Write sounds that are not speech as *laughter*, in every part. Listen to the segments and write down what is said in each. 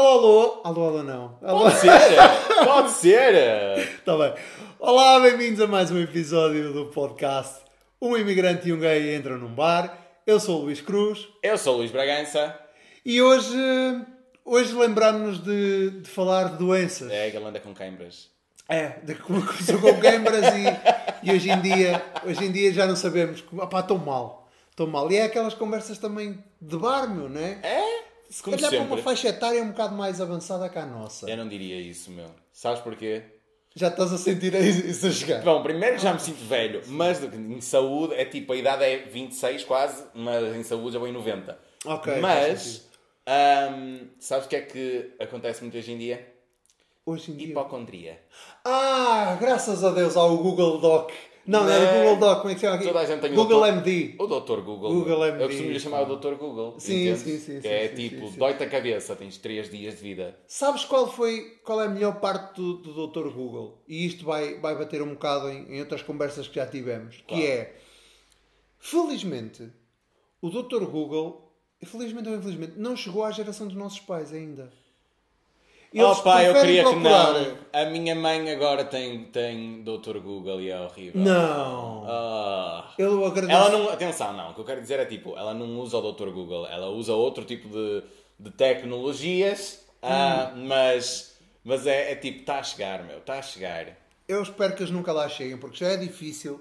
Alô, alô, alô, alô não. Alô. Pode ser, pode ser. *laughs* Tá bem. Olá, bem-vindos a mais um episódio do podcast Um Imigrante e um Gay Entram num Bar. Eu sou o Luís Cruz Eu sou o Luís Bragança. e hoje, hoje lembramos de, de falar de doenças. É, que ele anda com queimbras. É, começou com *laughs* câmaras e, e hoje, em dia, hoje em dia já não sabemos. Opá, estou mal. Estou mal. E é aquelas conversas também de bar, meu, não é? É? Se calhar para uma sempre. faixa etária um bocado mais avançada que a nossa. Eu não diria isso, meu. Sabes porquê? Já estás a sentir isso a chegar. Bom, primeiro já me sinto velho, mas em saúde é tipo, a idade é 26 quase, mas em saúde já vou em 90. Ok, Mas, ahm, sabes o que é que acontece muito hoje em dia? Hoje em dia. Hipocondria. Ah, graças a Deus ao Google Doc. Não, não era Né? Google Doc, como é que chama aqui? Toda a gente tem o Google doutor- MD. O Dr. Google. Google MD, Eu costumo lhe chamar o Dr. Google. Sim, sim, sim, Que sim, é sim, tipo, dói-te a cabeça, tens 3 dias de vida. Sabes qual foi qual é a melhor parte do, do Dr. Google? E isto vai, vai bater um bocado em, em outras conversas que já tivemos. Claro. Que é, felizmente, o Dr. Google, felizmente ou infelizmente, não chegou à geração dos nossos pais ainda. Oh pá, eu queria que procurar- não. A minha mãe agora tem, tem Dr. Google e é horrível. Não. Ah. Eu agradeço. Ela não. Atenção, não. O que eu quero dizer é tipo, ela não usa o Dr. Google, ela usa outro tipo de, de tecnologias, ah, Hum. mas, mas é, é tipo, está a chegar, meu, está a chegar. Eu espero que eles nunca lá cheguem, porque já é difícil.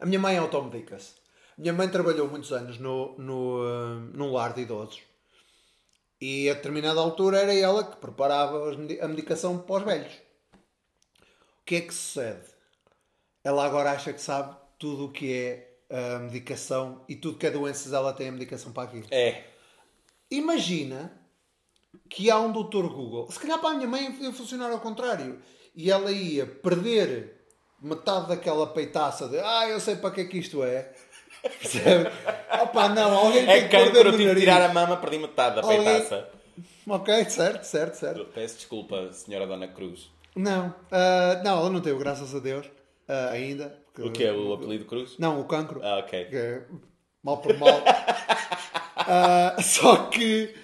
A minha mãe automedica-se. A minha mãe trabalhou muitos anos no, no, ah, num lar de idosos. E a determinada altura era ela que preparava a medicação para os velhos. O que é que sucede? Ela agora acha que sabe tudo o que é a medicação e tudo que é doenças ela tem a medicação para aquilo. É. Imagina que há um doutor Google. Se calhar para a minha mãe ia funcionar ao contrário. E ela ia perder metade daquela peitaça de ah, eu sei para que é que isto é. Opa, não, alguém É tem que para eu tive nariz. tirar a mama, perdi metade da Alguém- peitaça. Ok, certo, certo, certo. Peço desculpa, senhora Dona Cruz. Não, ah, não, ela não teve, graças a Deus, ah, ainda. O que é o apelido Cruz? Não, o cancro. Ah, ok. é mal por mal. *laughs* Ah, só que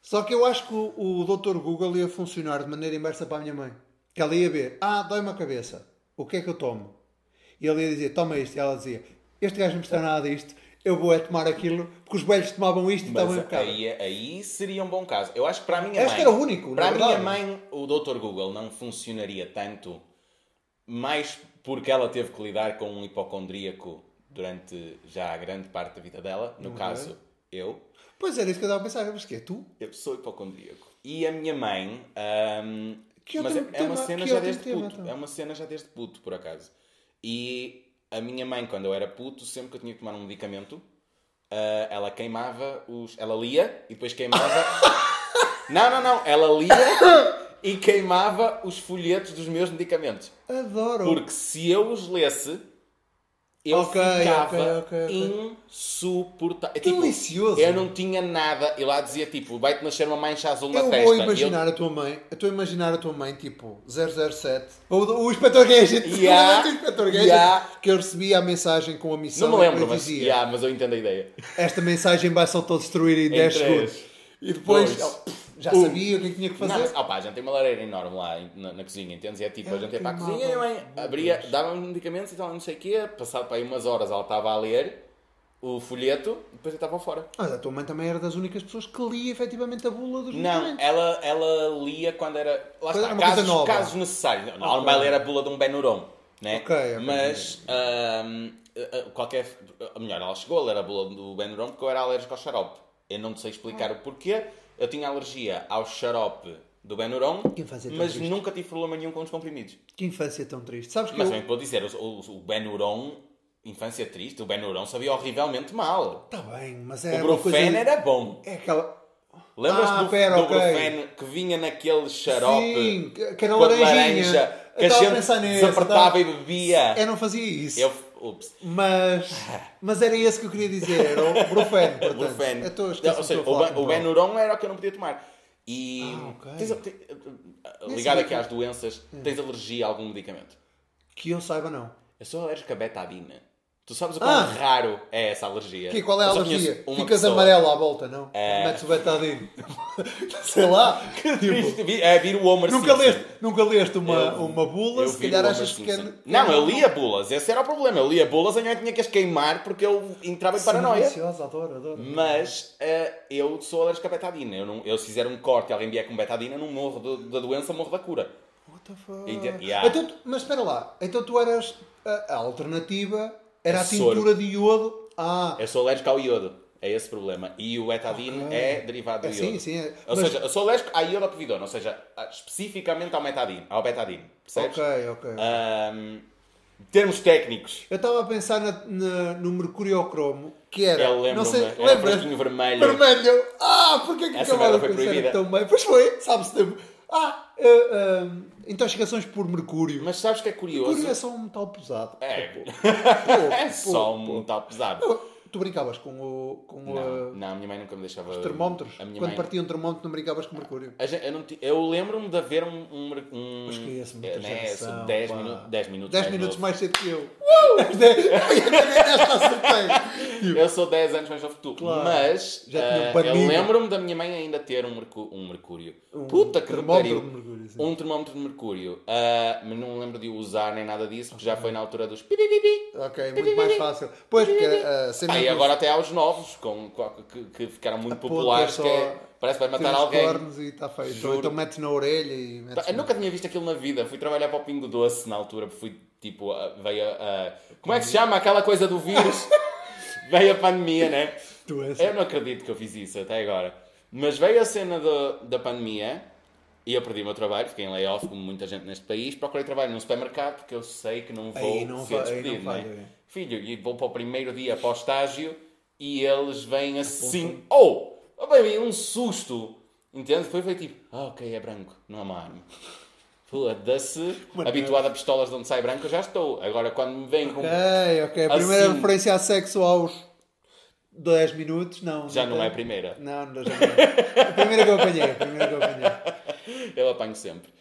só que eu acho que o, o Dr. Google ia funcionar de maneira inversa para a minha mãe. Que ela ia ver, ah, dói-me a cabeça. O que é que eu tomo? E ele ia dizer, toma isto. E ela dizia, este gajo não precisa nada disto. Eu vou é tomar aquilo, porque os velhos tomavam isto e estavam aí, aí seria um bom caso. Eu acho que para a minha Acho mãe. que era o único, Para a minha mãe, o Dr. Google não funcionaria tanto, mais porque ela teve que lidar com um hipocondríaco durante já a grande parte da vida dela. No Ok. caso, eu. Pois era isso que eu estava a pensar, mas que é tu? Eu sou hipocondríaco. E a minha mãe. Que mas é, outro é uma tema- cena já desde tema, puto. então? É uma cena já desde puto, por acaso. E a minha mãe, quando eu era puto, sempre que eu tinha que tomar um medicamento, ah, ela queimava os. Ela lia e depois queimava. *laughs* não, não, não. Ela lia e queimava os folhetos dos meus medicamentos. Adoro. Porque se eu os lesse, eu Ok, ficava ok, ok, ok. insuportável. É tipo, Delicioso. eu não tinha nada. E lá dizia tipo, vai-te nascer uma mancha azul na Eu testa. vou E eu- imaginar a tua mãe, eu estou a imaginar a tua mãe tipo 007, o, o Inspector Gadget, *laughs* Yeah, *laughs* o Inspector Gadget, yeah. que eu recebia a mensagem com a missão Não me e lembro, depois mas, dizia, yeah, mas eu entendo a ideia. esta mensagem vai se autodestruir em *laughs* 10 três, segundos. E depois pff, já um. sabia o que é que tinha que fazer. Não, opá, a gente tem uma lareira enorme lá na, na cozinha, entendes? E é tipo, a Eu gente ia para a cozinha e a mãe Meu abria, dava-me medicamentos e tal, não sei o quê. Passado para aí umas horas ela estava a ler o folheto e depois eu estava fora. Mas a tua mãe também era das únicas pessoas que lia efetivamente a bula dos Não, medicamentos. ela, ela lia quando era. Lá Quando está, era casos, nova. casos necessários. Não, Ela não vai ler a bula de um Benuron, né? Ok, ok. Mas. qualquer. a Melhor, ela chegou a ler a bula do Benuron porque eu era alérgico ao xarope. Eu não sei explicar o porquê. Eu tinha alergia ao xarope do Benuron, mas triste. nunca tive problema nenhum com os comprimidos. Que infância tão triste. Sabes que Mas eu... também vou dizer, o, o, o Benuron, infância triste, o Benuron sabia horrivelmente mal. Está bem, mas O é uma coisa... Brufen era bom. É aquela... Lembras-te Ah, do, pera, do ok. Brufen que vinha naquele xarope Sim, que era laranjinha. laranja que a gente nesse, desapertava estava- e bebia? Eu não fazia isso. Eu, ups, Mas, mas era esse que eu queria dizer, era o Brufen, *laughs* portanto. Brufen. Eu estou Não, Ou seja, o, Ben- o era o que eu não podia tomar. E Ah, ok. tens, tem- Nem ligado aqui às doenças, tens alergia a algum medicamento? Que eu saiba, não. Eu sou alérgico a betadina. Tu sabes o quão Ah. raro é essa alergia? Que, qual é a Eu só alergia? conheço uma Ficas pessoa. amarelo à volta, não? É. Metes o betadine. *laughs* Sei lá. *laughs* Tipo, Vi- É vir o Homer nunca, Simpson. leste, nunca leste uma, Eu- uma bula, eu se vi calhar o Homer achas que é... Simpson. é Não, eu lia bulas. Esse era o problema. Eu lia bulas e eu tinha que as queimar porque eu entrava em Sou paranoia. deliciosa, adoro, adoro. Mas eh, eu sou alérgico a betadina. Eu, não, eu se fizer um corte e alguém vier com betadina, eu não morro do- da doença, morro da cura. What the fuck? Yeah. Então tu- mas espera lá, então tu eras... A, a alternativa era É a soro. tintura de iodo. Ah, Eu sou alérgico ao iodo. É esse o problema. E o betadine Ok. é derivado do É, iodo. sim, sim, é. Ou Mas- seja, eu sou alérgico à iodopovidona, ou seja, especificamente ao betadine. Ao betadine. Percebes? ok, ok. Ahm, termos técnicos. Eu estava a pensar na, na- no mercuriocromo, que era... Eu lembro-me. não sei, Era lembras? fresquinho vermelho. Vermelho! Ah, porque é que Essa merda foi proibida. tão bem? Pois foi, sabe-se. Ah, eh, eh, intoxicações por mercúrio. Mas sabes que é curioso? mercúrio é só um metal pesado. É. Pô, *laughs* É pô, só pô, um metal pesado. Tu brincavas com o... Com Não, o não, a minha mãe nunca me deixava. os termómetros? A minha Quando mãe... partia um termómetro não brincavas com mercúrio. A gente- eu não ti- eu lembro-me de haver um. um, um Mas que esse muita é, né, geração, 10 pá. minutos, 10 minutos 10 mais minutos mais cedo que eu. Uh! *laughs* *laughs* Esta acertei. Eu sou 10 anos mais novo que tu. Claro. Mas Já tinha um eh, eu lembro-me da minha mãe ainda ter um, mercú- um mercúrio. Um Puta que termómetro pariu. de mercúrio, sim. Um termómetro de mercúrio. Ah, mas não me lembro de o usar nem nada disso, porque já foi na altura dos. Ok, muito mais fácil. Pois, porque a cena Ah, e agora até há os novos, com, com- que, que ficaram muito populares, que é, parece que vai matar alguém. cornos e. Juro. Ou então metes na orelha e metes Pá, Eu nunca tinha visto aquilo na vida. Fui trabalhar para o Pingo Doce na altura, fui tipo. Veio a. a- Como é que se chama aquela coisa do vírus? *laughs* veio a pandemia, né? Eu não acredito que eu fiz isso até agora. Mas veio a cena do- da pandemia e eu perdi o meu trabalho, fiquei em layoff, como muita gente neste país. Procurei trabalho num supermercado porque eu sei que não vou Aí não ser vai- despedido, não né? vai, é. Filho, e vou para o primeiro dia para o estágio e eles vêm assim. Oh! Oh, baby, um susto! Entende? Foi feito tipo, ah, ok, é branco, não é uma arma. Foda-se, habituado a pistolas de onde sai branco, eu já estou. Agora, quando me vem com. Ok, ok. A primeira Assim. referência a sexo aos 10 minutos, não. Já não tem. é a primeira. Não, não, já não é. A primeira que eu apanhei, a primeira que eu apanhei. Eu apanho sempre.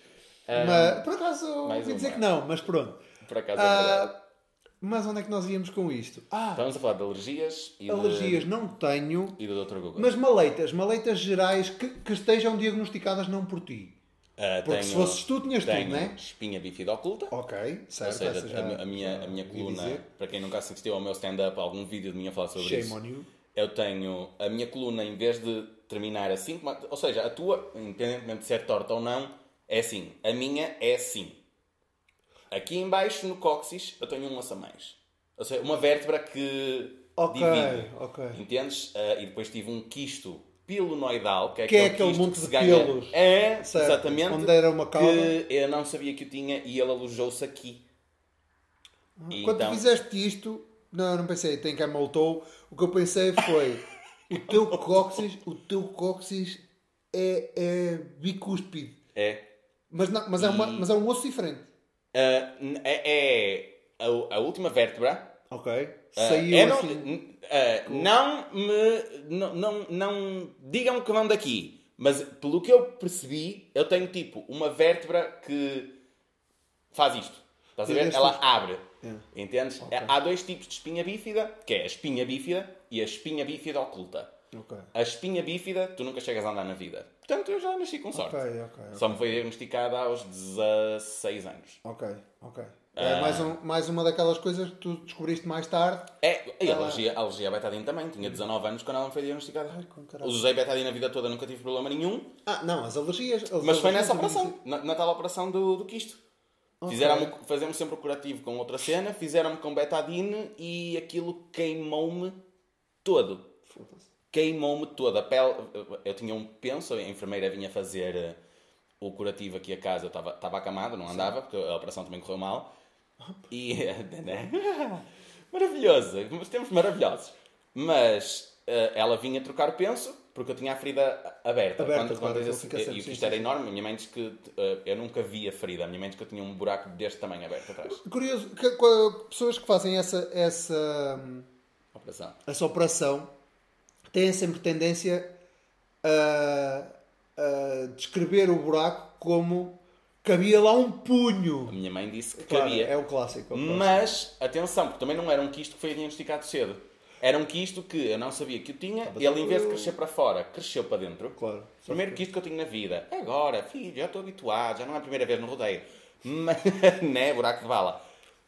Ah, Mas, por acaso, ouvi dizer uma. que não, mas pronto. Por acaso é verdade. Mas onde é que nós íamos com isto? Ah, Estamos a falar de alergias e alergias de... não tenho, e do Dr. Google. mas maleitas, maleitas gerais que, que estejam diagnosticadas não por ti. Ah, Porque tenho- se fosses tu, tinhas tudo, não é? espinha bífida oculta. Ok, certo. Ou seja, já- a, a minha, a minha coluna, dizer. para quem nunca assistiu ao meu stand-up, algum vídeo de mim a falar sobre Shame isso, on you. eu tenho a minha coluna, em vez de terminar assim, ou seja, a tua, independentemente de ser torta ou não, é assim. A minha é assim. Aqui em baixo, no cóccix, eu tenho um osso a mais. Ou seja, uma vértebra que Ok, divide. ok. Entendes? Ah, e depois tive um quisto pilonoidal, que é Que é aquele, aquele quisto monte que se de ganha. pelos. É, Certo. exatamente. Onde era uma cauda. Que eu não sabia que eu tinha e ele alojou-se aqui. E Quando então- fizeste isto, não, não pensei, tem que moltou. O que eu pensei foi: o teu *laughs* cóccix, o teu cóccix é, é bicúspide. É. Mas, não, mas, é uma, E- mas é um osso diferente. N- é, a, a última vértebra. Ok. Ah, Saiu é não, assim. n- ah, não me. Não, não, não digam que vão daqui. Mas pelo que eu percebi, eu tenho tipo uma vértebra que faz isto. Estás a ver? Ela abre. É. Entendes? Ok. Há dois tipos de espinha bífida, que é a espinha bífida e a espinha bífida oculta. Ok. A espinha bífida, tu nunca chegas a andar na vida. Portanto, eu já nasci com sorte. Ok, ok. Só me foi diagnosticada aos 16 anos. Ok, ok. É Ah. mais, um, mais uma daquelas coisas que tu descobriste mais tarde. É, e Ah. a alergia, a alergia à betadine também. Tinha 19 anos quando ela me foi diagnosticada. Ai. Usei betadine a vida toda, nunca tive problema nenhum. Ah, não, as alergias. as Mas foi nessa operação, na, na tal operação do, do quisto. Ok. Fizeram fazemos sempre o curativo com outra cena, fizeram-me com betadine e aquilo queimou-me todo. Foda-se. Queimou-me toda. A pele, eu tinha um penso, a enfermeira vinha fazer eh, o curativo aqui a casa, eu estava acamado, não andava, porque a operação também correu mal. E. *laughs* né? Maravilhoso, os tempos maravilhosos. Mas eh, ela vinha trocar o penso porque eu tinha a ferida aberta. Aberta, Quando- claro, quando diz fica e o sim, era enorme, a minha mãe disse que eh, eu nunca vi a ferida. A minha mãe disse que eu tinha um buraco deste tamanho aberto atrás. Curioso, que, que- pessoas que fazem essa, essa, hum, Operação. essa operação têm sempre tendência a, a descrever o buraco como Cabia lá um punho. A minha mãe disse que Claro, cabia. é o clássico. é o clássico. Mas, atenção, porque também não era um quisto que foi diagnosticado cedo. Era um quisto que eu não sabia que o tinha, e ele em vez de crescer para fora, cresceu para dentro. Claro. Primeiro quisto que eu tinha na vida. Agora, filho, já estou habituado, já não é a primeira vez no rodeio. *laughs* Mas, né, buraco de bala.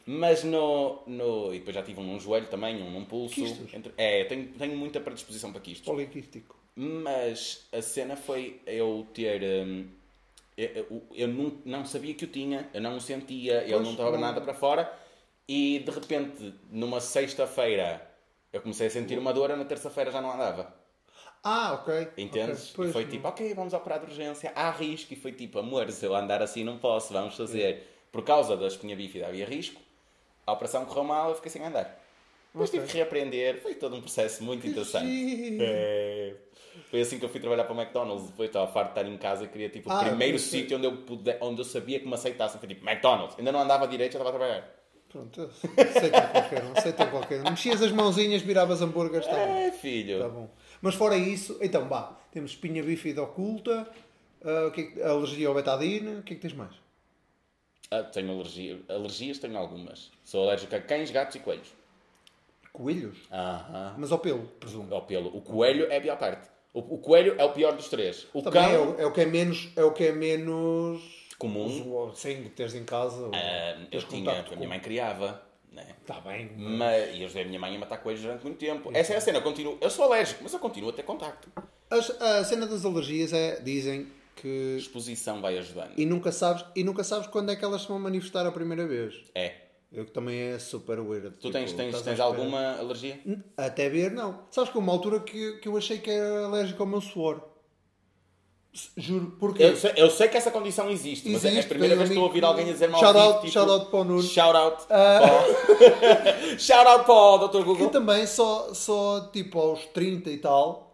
Mas no, no... E depois já tive um num joelho também, um num pulso. Quistos? Entre- É, eu tenho, tenho muita predisposição para quistos. Poliquístico. Mas a cena foi eu ter. hum, eu, eu- eu não, não sabia que o tinha, eu não o sentia, ele Pois, não estava nada para fora. E de repente, numa sexta-feira, eu comecei a sentir uma dor, na terça-feira já não andava. Ah, ok. Entendes? Ok, pois, e foi tipo, ok, vamos operar de urgência, há risco. E foi tipo, amor, se eu andar assim não posso, vamos fazer. Por causa da espinha bífida havia risco, a operação correu mal, eu fiquei sem andar. Depois tive que reaprender, foi todo um processo muito interessante. É. Foi assim que eu fui trabalhar para o McDonald's. Depois estava farto de estar em casa e queria tipo, o Ah, primeiro ok, sim. sítio onde eu, pude, onde eu sabia que me aceitassem. Foi tipo, McDonald's. Ainda não andava direito, já estava a trabalhar. Pronto, aceita qualquer um, aceita qualquer um. Mexias as mãozinhas, viravas hambúrgueres, está bom. É, filho. Tá bom. Mas fora isso, então vá, temos espinha bífida oculta, o que é alergia ao betadine, o que é que tens mais? Ah, tenho alergia. Alergias tenho algumas. Sou alérgico a cães, gatos e coelhos. Coelhos? Aham. Mas ao pelo, presumo. Ao pelo. O coelho é a pior parte. O, o coelho é o pior dos três. O Também cão, é o, é o que é menos. É o que é menos. comum. usual, Sim, teres em casa. ah, eu teres tinha, contacto a minha mãe criava. Né? Está bem. Mas, e eu ajudei a minha mãe a matar coelhos durante muito tempo. Essa é a cena. Eu, continuo, eu sou alérgico, mas eu continuo a ter contacto. As- a cena das alergias é, dizem que. Exposição vai ajudando. E nunca, sabes, e nunca sabes quando é que elas se vão manifestar a primeira vez. É. Eu que também é super weird. Tu tens, tipo, tens, tens espera. alguma alergia? Até ver, não. Sabes que uma altura que, que eu achei que era alérgico ao meu suor. Juro, porque. Eu sei, eu sei que essa condição existe, mas é a Existe, primeira vez que estou a ouvir que- alguém a dizer mal Shout out- tipo, shout out para o Nuno. Shout out para o- *laughs* Shout out para o Dr. que Google. também só, só tipo aos 30 e tal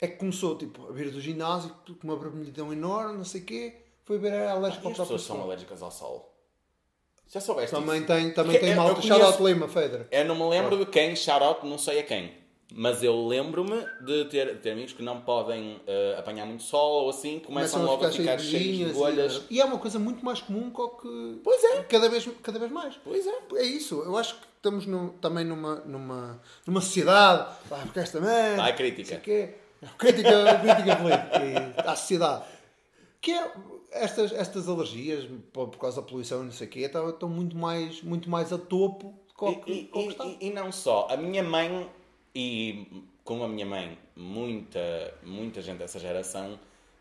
é que começou tipo, a vir do ginásio com uma vermelhidão enorme, não sei o quê. Foi ver era alérgico E ao as pessoas são alérgicas ao sol? Já soubeste Também isso? tem, também Porque tem eu- malta. eu Shout out conheço- Lima, Feder. Eu não me lembro de quem, shout out, não sei a quem. Mas eu lembro-me de ter, de ter amigos que não podem eh, apanhar muito sol ou assim, começam, logo a ficar cheios de bolhas. E, e é uma coisa muito mais comum que o que. Pois é. Cada vez, cada vez mais. Pois é. É isso, eu acho que estamos no- também numa, numa, numa sociedade, ah, porque esta merda, Vai, crítica. sei quê. Crítica, crítica política e à sociedade, que é estas, estas alergias por, por causa da poluição e não sei o quê, estão, estão muito, mais, muito mais a topo do que o que- E, e- e- e não só, a minha mãe, e como a minha mãe, muita, muita gente dessa geração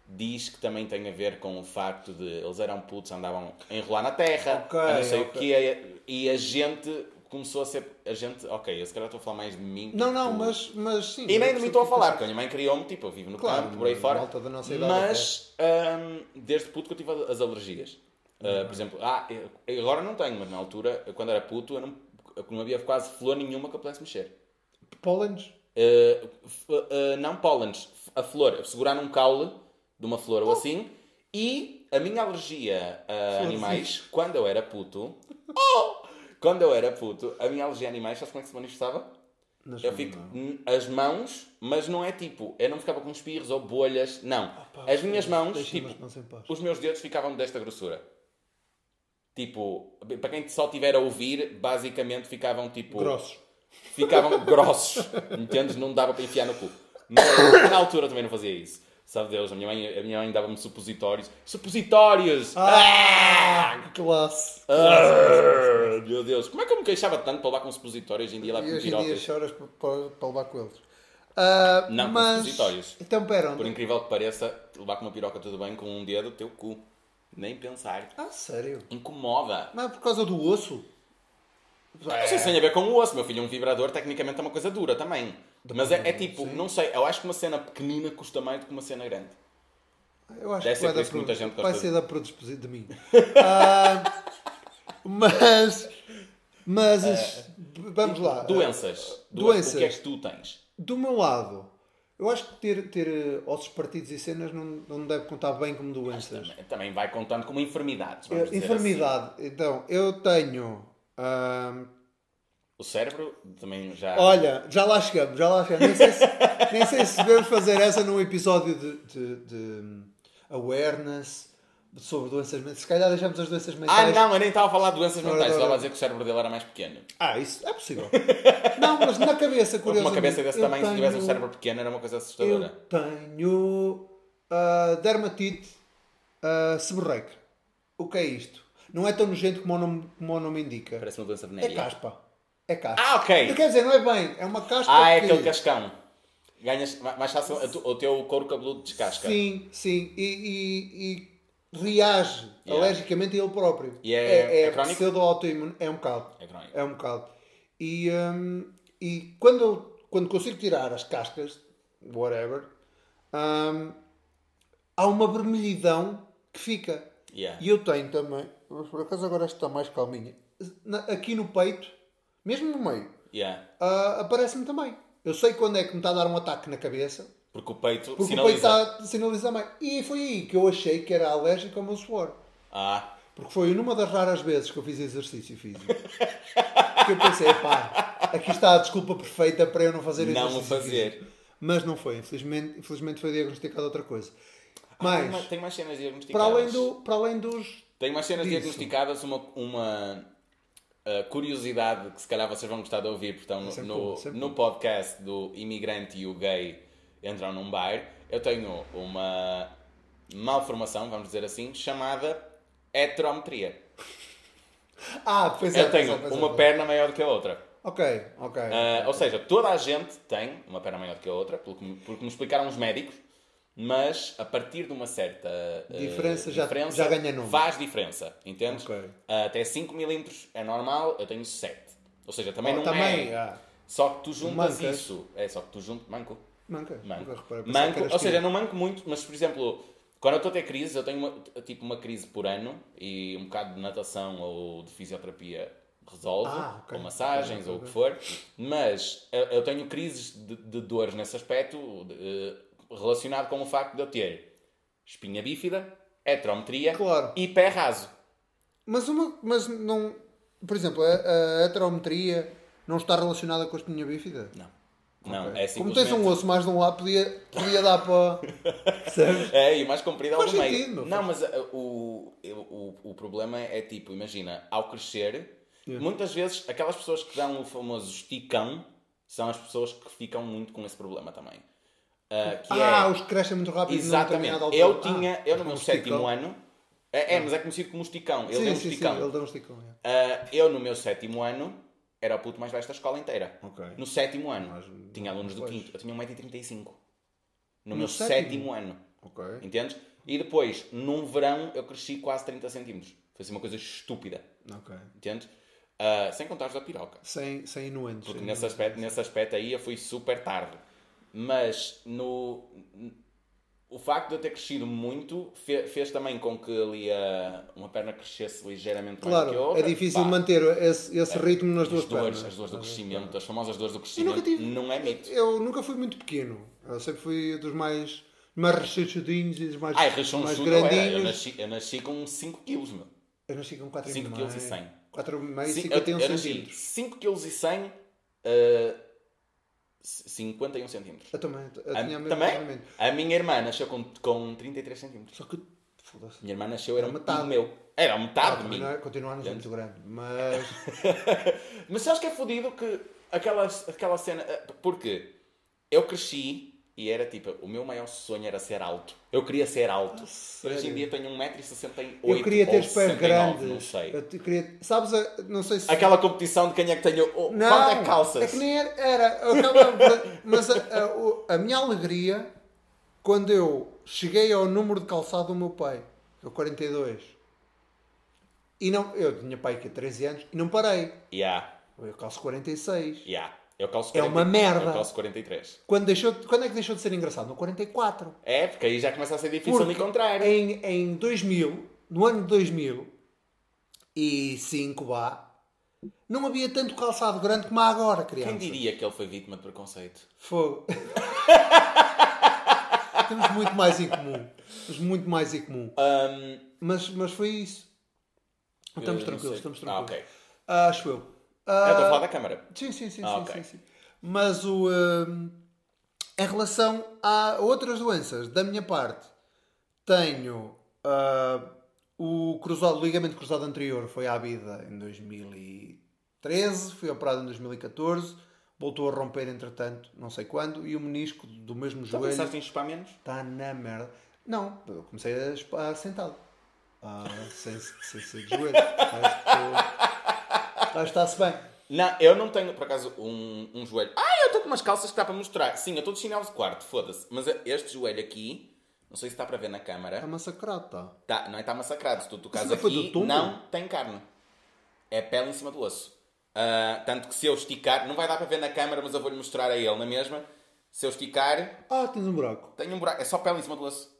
diz que também tem a ver com o facto de eles eram putos, andavam a enrolar na terra, Ok, a não sei ok. o que e a gente começou a ser. A gente, ok, eu se calhar estou a falar mais de mim. Não, não, tu. mas, mas sim. E nem de mim estou a falar, porque a minha mãe criou-me, tipo, eu vivo no Claro, campo, por aí fora. da nossa idade mas, hum, desde puto que eu tive as alergias. Uh, por exemplo, ah, eu- agora não tenho, mas na altura, quando era puto, eu não, eu não havia quase flor nenhuma que eu pudesse mexer. Pólenes? Uh, uh, não pólenes, a flor, segurar num caule de uma flor ou assim. E a minha alergia a animais, quando eu era puto, *laughs* oh! Quando eu era puto, a minha alergia a animais, sabes como é que se manifestava? Nas Eu fico as mãos, mas não é tipo, eu não ficava com espirros ou bolhas, não. Pá, as minhas mãos, tipo, os meus dedos ficavam desta grossura. Tipo, para quem só estiver a ouvir, basicamente ficavam tipo. Grossos. Ficavam *laughs* grossos. Entendes? Não dava para enfiar no cu. Mas, na altura também não fazia isso. Sabe Deus, a minha mãe, a minha mãe dava-me supositórios. Supositórios! Ah, que classe. Ah, meu Deus, como é que eu me queixava tanto para levar com supositórios hoje em dia lá com hoje em dia choras para, para, para levar com eles. Ah, Não, com mas... supositórios. Então, pera, Por onde... incrível que pareça, levar com uma piroca tudo bem, com um dedo, teu cu. Nem pensar. Ah, sério? Incomoda. Não é por causa do osso? Não sei se tem a ver com o osso. Meu filho, um vibrador tecnicamente é uma coisa dura também. Mas é, é tipo, não sei, eu acho que uma cena pequenina custa mais do que uma cena grande. Eu acho Deve que vai, por isso que muita pro- gente vai ser de- da predisposição de mim. *laughs* Ah, mas... Mas... as- Vamos lá. Doenças. Do- Doenças. O que é que tu tens? Do meu lado, eu acho que ter, ter eh, ossos partidos e cenas não, não deve contar bem como doenças. Também, também vai contando como enfermidades. vamos dizer Enfermidade. Então, eu tenho... assim. O cérebro também já. Olha, já lá chegamos, já lá chegamos. Nem sei se, *laughs* nem sei se devemos fazer essa num episódio de, de- de awareness, sobre doenças mentais. Se calhar deixamos as doenças Ah, mentais. não, eu nem estava a falar de doenças mentais, estava a dizer que o cérebro dele era mais pequeno. Ah, isso é possível. *laughs* não, mas na cabeça, curiosamente. uma cabeça desse eu tamanho, se tivesse um tenho- cérebro pequeno, era uma coisa Eu assustadora. tenho ah, dermatite uh, seborreica. O que é isto? Não é tão nojento como o nome, como o nome indica. Parece uma doença É venérea. caspa. É caspa. Ah, ok. Quer dizer, não é bem. É uma caspa Ah, é que... aquele cascão. Ganhas ma- mais fácil, o teu couro cabeludo descasca. Sim, sim. E, e- e reage Yeah. alergicamente a ele próprio. E é- é, é crónico? pseudo-autoimune. É um bocado. É crónico. É um bocado. E, hum, e quando, eu- quando consigo tirar as cascas, whatever, hum, há uma vermelhidão que fica. Yeah. E eu tenho também, por acaso agora está mais calminha, aqui no peito, mesmo no meio, Yeah. ah, aparece-me também. Eu sei quando é que me está a dar um ataque na cabeça, Porque o peito porque sinaliza. o peito está, sinaliza bem. E foi aí que eu achei que era alérgico ao meu suor. Ah, Porque foi numa das raras vezes que eu fiz exercício físico. que eu pensei, pá, aqui está a desculpa perfeita para eu não fazer Não exercício o fazer. físico. Mas não foi, infelizmente, infelizmente foi diagnosticado outra coisa. Ah, Mas, tem, mais, tem mais cenas para diagnosticadas. além, do, para além dos... Tem mais cenas disso. diagnosticadas, uma, uma uh, curiosidade que se calhar vocês vão gostar de ouvir, porque estão no, no, bom, no podcast do imigrante e o gay entram num bar. Eu tenho uma malformação, vamos dizer assim, chamada heterometria. *laughs* Ah, pois é, Eu tenho pois é, pois é, uma pois é. perna maior do que a outra. Ok, ok. Uh, ou seja, toda a gente tem uma perna maior do que a outra, pelo que, me- pelo que me explicaram os médicos, mas a partir de uma certa uh, Diferença já- diferença, já ganha nome. faz diferença, entendes? Ok. Uh, até 5 milímetros é normal, eu tenho 7. Ou seja, também Oh, não também, é. ah, Só que tu juntas Mancas. isso. É só que tu juntas. Manco. manca. Manco. Reparei, Manco, ou seja, não manco muito, mas por exemplo, quando eu estou a ter crise, eu tenho uma, tipo uma crise por ano e um bocado de natação ou de fisioterapia resolve, Ah, ok. ou massagens Ok, ou o que for, mas eu, eu tenho crises de, de dores nesse aspecto de- eh, relacionado com o facto de eu ter espinha bífida, heterometria Claro. e pé raso. Mas, uma, mas não... Por exemplo, a, a heterometria não está relacionada com a espinha bífida? Não. Não, Ok. é Como simplesmente... tens um osso mais de um lado, podia, podia dar para... *laughs* É, e mais comprido ao Faz do meio. não, mas uh, o, o, o problema é tipo, imagina, ao crescer, Yeah. muitas vezes aquelas pessoas que dão o famoso esticão são as pessoas que ficam muito com esse problema também. Uh, que ah, é, os que crescem muito rápido exatamente, altura. eu tinha, Ah, eu no um meu sétimo ano, é, é, mas é conhecido como esticão, ele sim, deu um sim, esticão. Sim, ele deu um esticão. é. Uh, eu no meu sétimo ano era o puto mais baixo da escola inteira. Ok. No sétimo ano, Mas- tinha alunos do quinto, eu tinha 1,35m. No, No meu sétimo? sétimo ano. Ok. Entendes? E depois, num verão, eu cresci quase 30 centímetros. Foi assim uma coisa estúpida. Ok. Entendes? Ah, sem contar os da piroca. Sem, sem inuendos. Porque sem nesse inuendos. aspecto, nesse aspecto aí eu fui super tarde. Mas no. O facto de eu ter crescido muito fe- fez também com que ali a, uma perna crescesse ligeiramente mais do que a Claro, outra. é difícil Pá, manter esse, esse ritmo nas duas as dores, pernas. as dores do crescimento, as famosas dores do nunca crescimento, tive- não é mito. Eu nunca fui muito pequeno. Eu sempre fui dos mais, mais rechonchudinhos e dos mais, Ai, mais rechonchudo eu grandinhos. nasci, eu nasci com 5 quilos, meu. Eu nasci com 4,5 5 quilos e 100. 4,5 e Sim, 51 eu, eu nasci centímetros. 5 kg e 100, uh, 51 centímetros. Eu também. Eu A, tinha mesmo também? A minha irmã nasceu com, com 33 centímetros. Só que. Foda-se. Minha irmã nasceu, era Era metade meu. Era metade Ah, de mim. não ser muito grande. Mas. *laughs* Mas sabes que é fodido que aquela, aquela cena. eh, Porque eu cresci e era tipo, o meu maior sonho era ser alto. Eu queria ser alto. Hoje em dia tenho 1,68m. Eu queria ter os pés 69, grandes. Não sei. Eu queria, sabes, não sei se. Aquela competição de quem é que tenho. oh, Não, quanto é calças? É que nem era. era mas a, a- a minha alegria quando eu cheguei ao número de calçado do meu pai, que é o 42, e não, eu tinha pai que 13 anos e não parei. Yeah, Eu calço 46. yeah. Eu calço É uma merda. Eu calço 43. Quando, deixou, de- quando é que deixou de ser engraçado? No 44. É, porque aí já começa a ser difícil de Porque encontrar. Em, em 2000, no ano de 2005, vá, não havia tanto calçado grande como há agora, criança. Quem diria que ele foi vítima de preconceito? Fogo. *laughs* Temos muito mais em comum. Temos muito mais em comum. Ahm, Mas, mas foi isso. Estamos tranquilos, estamos Ah, tranquilos. ok. Acho eu. Ah, Eu estou a falar da câmara. Sim, sim, sim, Ah, sim, ok. sim, sim. Mas o, hum, em relação a outras doenças, da minha parte, tenho ah, O, cruzado, o ligamento cruzado anterior foi à vida em 2013, foi operado em 2014, voltou a romper entretanto, não sei quando, e o menisco do mesmo Já joelho pensaste em chupar menos? está na merda. Não, eu comecei a chupar sentado. Ah, sem, sem ser de joelho. Acho que está-se bem. Não, eu não tenho, por acaso, um, um joelho. Ah, eu estou com umas calças que dá para mostrar. Sim, eu estou de chinelo de quarto, foda-se. Mas este joelho aqui, não sei se está para ver na câmara. Está massacrado, está. Tá, não é está massacrado. Se tu tocares aqui, não tem carne. É pele em cima do osso. Ah, tanto que se eu esticar, não vai dar para ver na câmara, mas eu vou-lhe mostrar a ele na mesma. Se eu esticar, Ah, tens um buraco. tem um buraco. É só pele em cima do osso.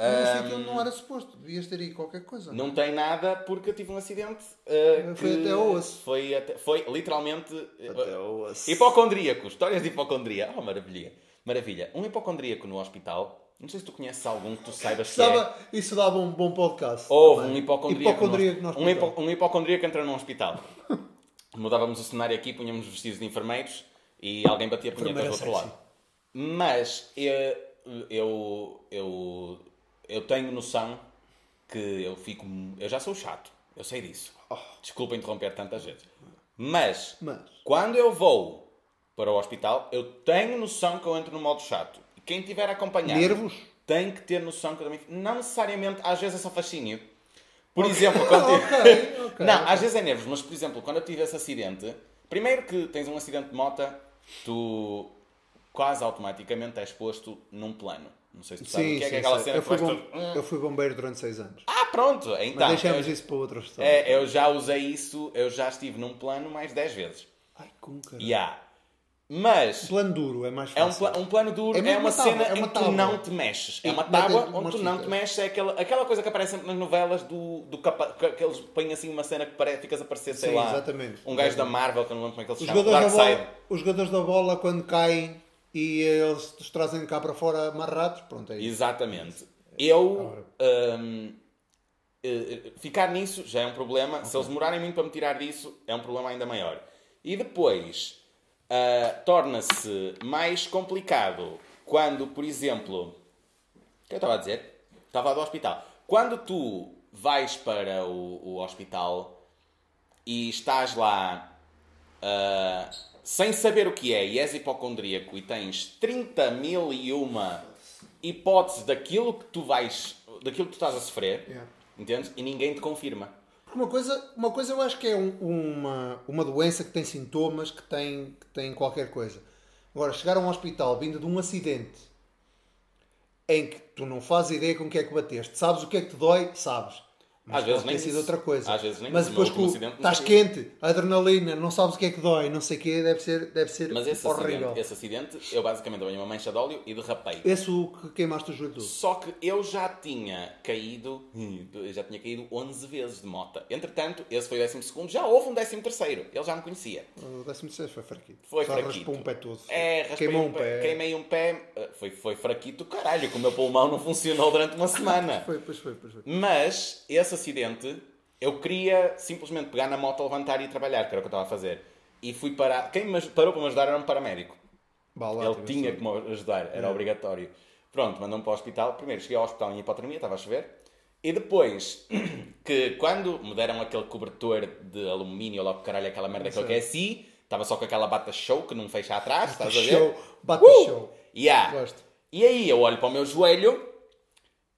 Mas aquilo não era suposto. Devias ter aí qualquer coisa. Não tem nada porque eu tive um acidente. ah, Foi até ao osso. Foi, até- foi literalmente. Até ao osso. Hipocondríaco. Histórias de hipocondria. Oh, maravilha. Maravilha. Um hipocondríaco no hospital. Não sei se tu conheces algum que tu saibas que é. Dava- isso dava um bom podcast. Houve um hipocondríaco. Hipocondríaco no, no um, hipo, um hipocondríaco entrou num hospital. *laughs* Mudávamos o cenário aqui, punhamos vestidos de enfermeiros e alguém batia punhetas do outro sexy. lado. Mas eu, eu, eu, eu tenho noção que eu fico. Eu já sou chato, eu sei disso. Desculpa interromper tantas vezes. Mas, Mas. quando eu vou para o hospital, eu tenho noção que eu entro no modo chato. E quem tiver acompanhado Nervos? tem que ter noção que eu também. Não necessariamente, às vezes é só fascínio. Por exemplo, quando *laughs* tive- Ok, *laughs* ok. Não, às vezes é nervos, mas por exemplo, quando eu tive esse acidente, primeiro que tens um acidente de moto, tu quase automaticamente és posto num plano. Não sei se tu sabes o que é, sim, que é aquela sei. cena eu, que fui bom- Hum. eu fui bombeiro durante seis anos. Ah, pronto! Mas Então, deixamos eu, isso para outra história. é, eu já usei isso, eu já estive num plano mais 10 vezes. Ai, com caralho. Yeah. Mas Plano duro é mais É um, fácil. um plano duro, É é, uma uma tábua, cena é uma em que tu não te mexes. É uma metem tábua onde tu não te mexes. É aquela, aquela coisa que aparece sempre nas novelas do, do capa, que, eles põem assim uma cena que parece, ficas a parecer, sei Sim, lá, exatamente. um gajo da Marvel, que eu não lembro como é que ele se Os jogadores, da bola, os jogadores da bola, quando caem e eles os trazem cá para fora amarrados, pronto, é isso. Exatamente. Eu. hum, eh, ficar nisso já é um problema. Se eles demorarem muito para me tirar disso, é um problema ainda maior. E depois, ah, torna-se mais complicado quando, por exemplo. O que eu estava a dizer? Estava do hospital. Quando tu vais para o, o hospital e estás lá ah, sem saber o que é e és hipocondríaco e tens 30 mil e uma hipóteses daquilo que tu vais, daquilo que tu estás a sofrer, Yeah. entendes? E ninguém te confirma. Porque uma coisa, uma coisa eu acho que é um- uma, uma doença que tem sintomas, que tem, que tem qualquer coisa. Agora, chegar a um hospital vindo de um acidente em que tu não fazes ideia com o que é que bateste, sabes o que é que te dói, sabes. Mas Às vezes nem sido isso. outra coisa. Às vezes nem Mas depois que estás quente, adrenalina, não sabes o que é que dói, não sei o quê, deve ser, deve ser Mas esse horrível. acidente, esse acidente, eu basicamente apanhei uma mancha de óleo e derrapei. Esse o que queimaste o joelho todo. Só que eu já tinha caído, eu já tinha caído 11 vezes de moto. Entretanto, esse foi o 12 segundo, já houve um 13 terceiro. Ele já me conhecia. O 16 foi fraquito. Foi Só fraquito. raspou um pé todo. É, Queimou um pé, queimei um pé, eh, foi, foi fraquito, caralho, que o meu pulmão não funcionou durante uma *laughs* semana. Foi, pois foi, pois foi. Mas, esse acidente, eu queria simplesmente pegar na moto, levantar e ir trabalhar, que era o que eu estava a fazer. E fui parar. Quem me parou para me ajudar era um paramédico. Lá, Ele tinha que me ajudar, era obrigatório. Pronto, mandou-me para o hospital. Primeiro cheguei ao hospital em hipotermia, estava a chover. E depois, *clears throat* que quando me deram aquele cobertor de alumínio, logo caralho, aquela merda que eu sei. aqueci, estava só com aquela bata show que não fecha atrás, estás a ver? Show, bate Uh! show. Yeah. Gosto. E aí eu olho para o meu joelho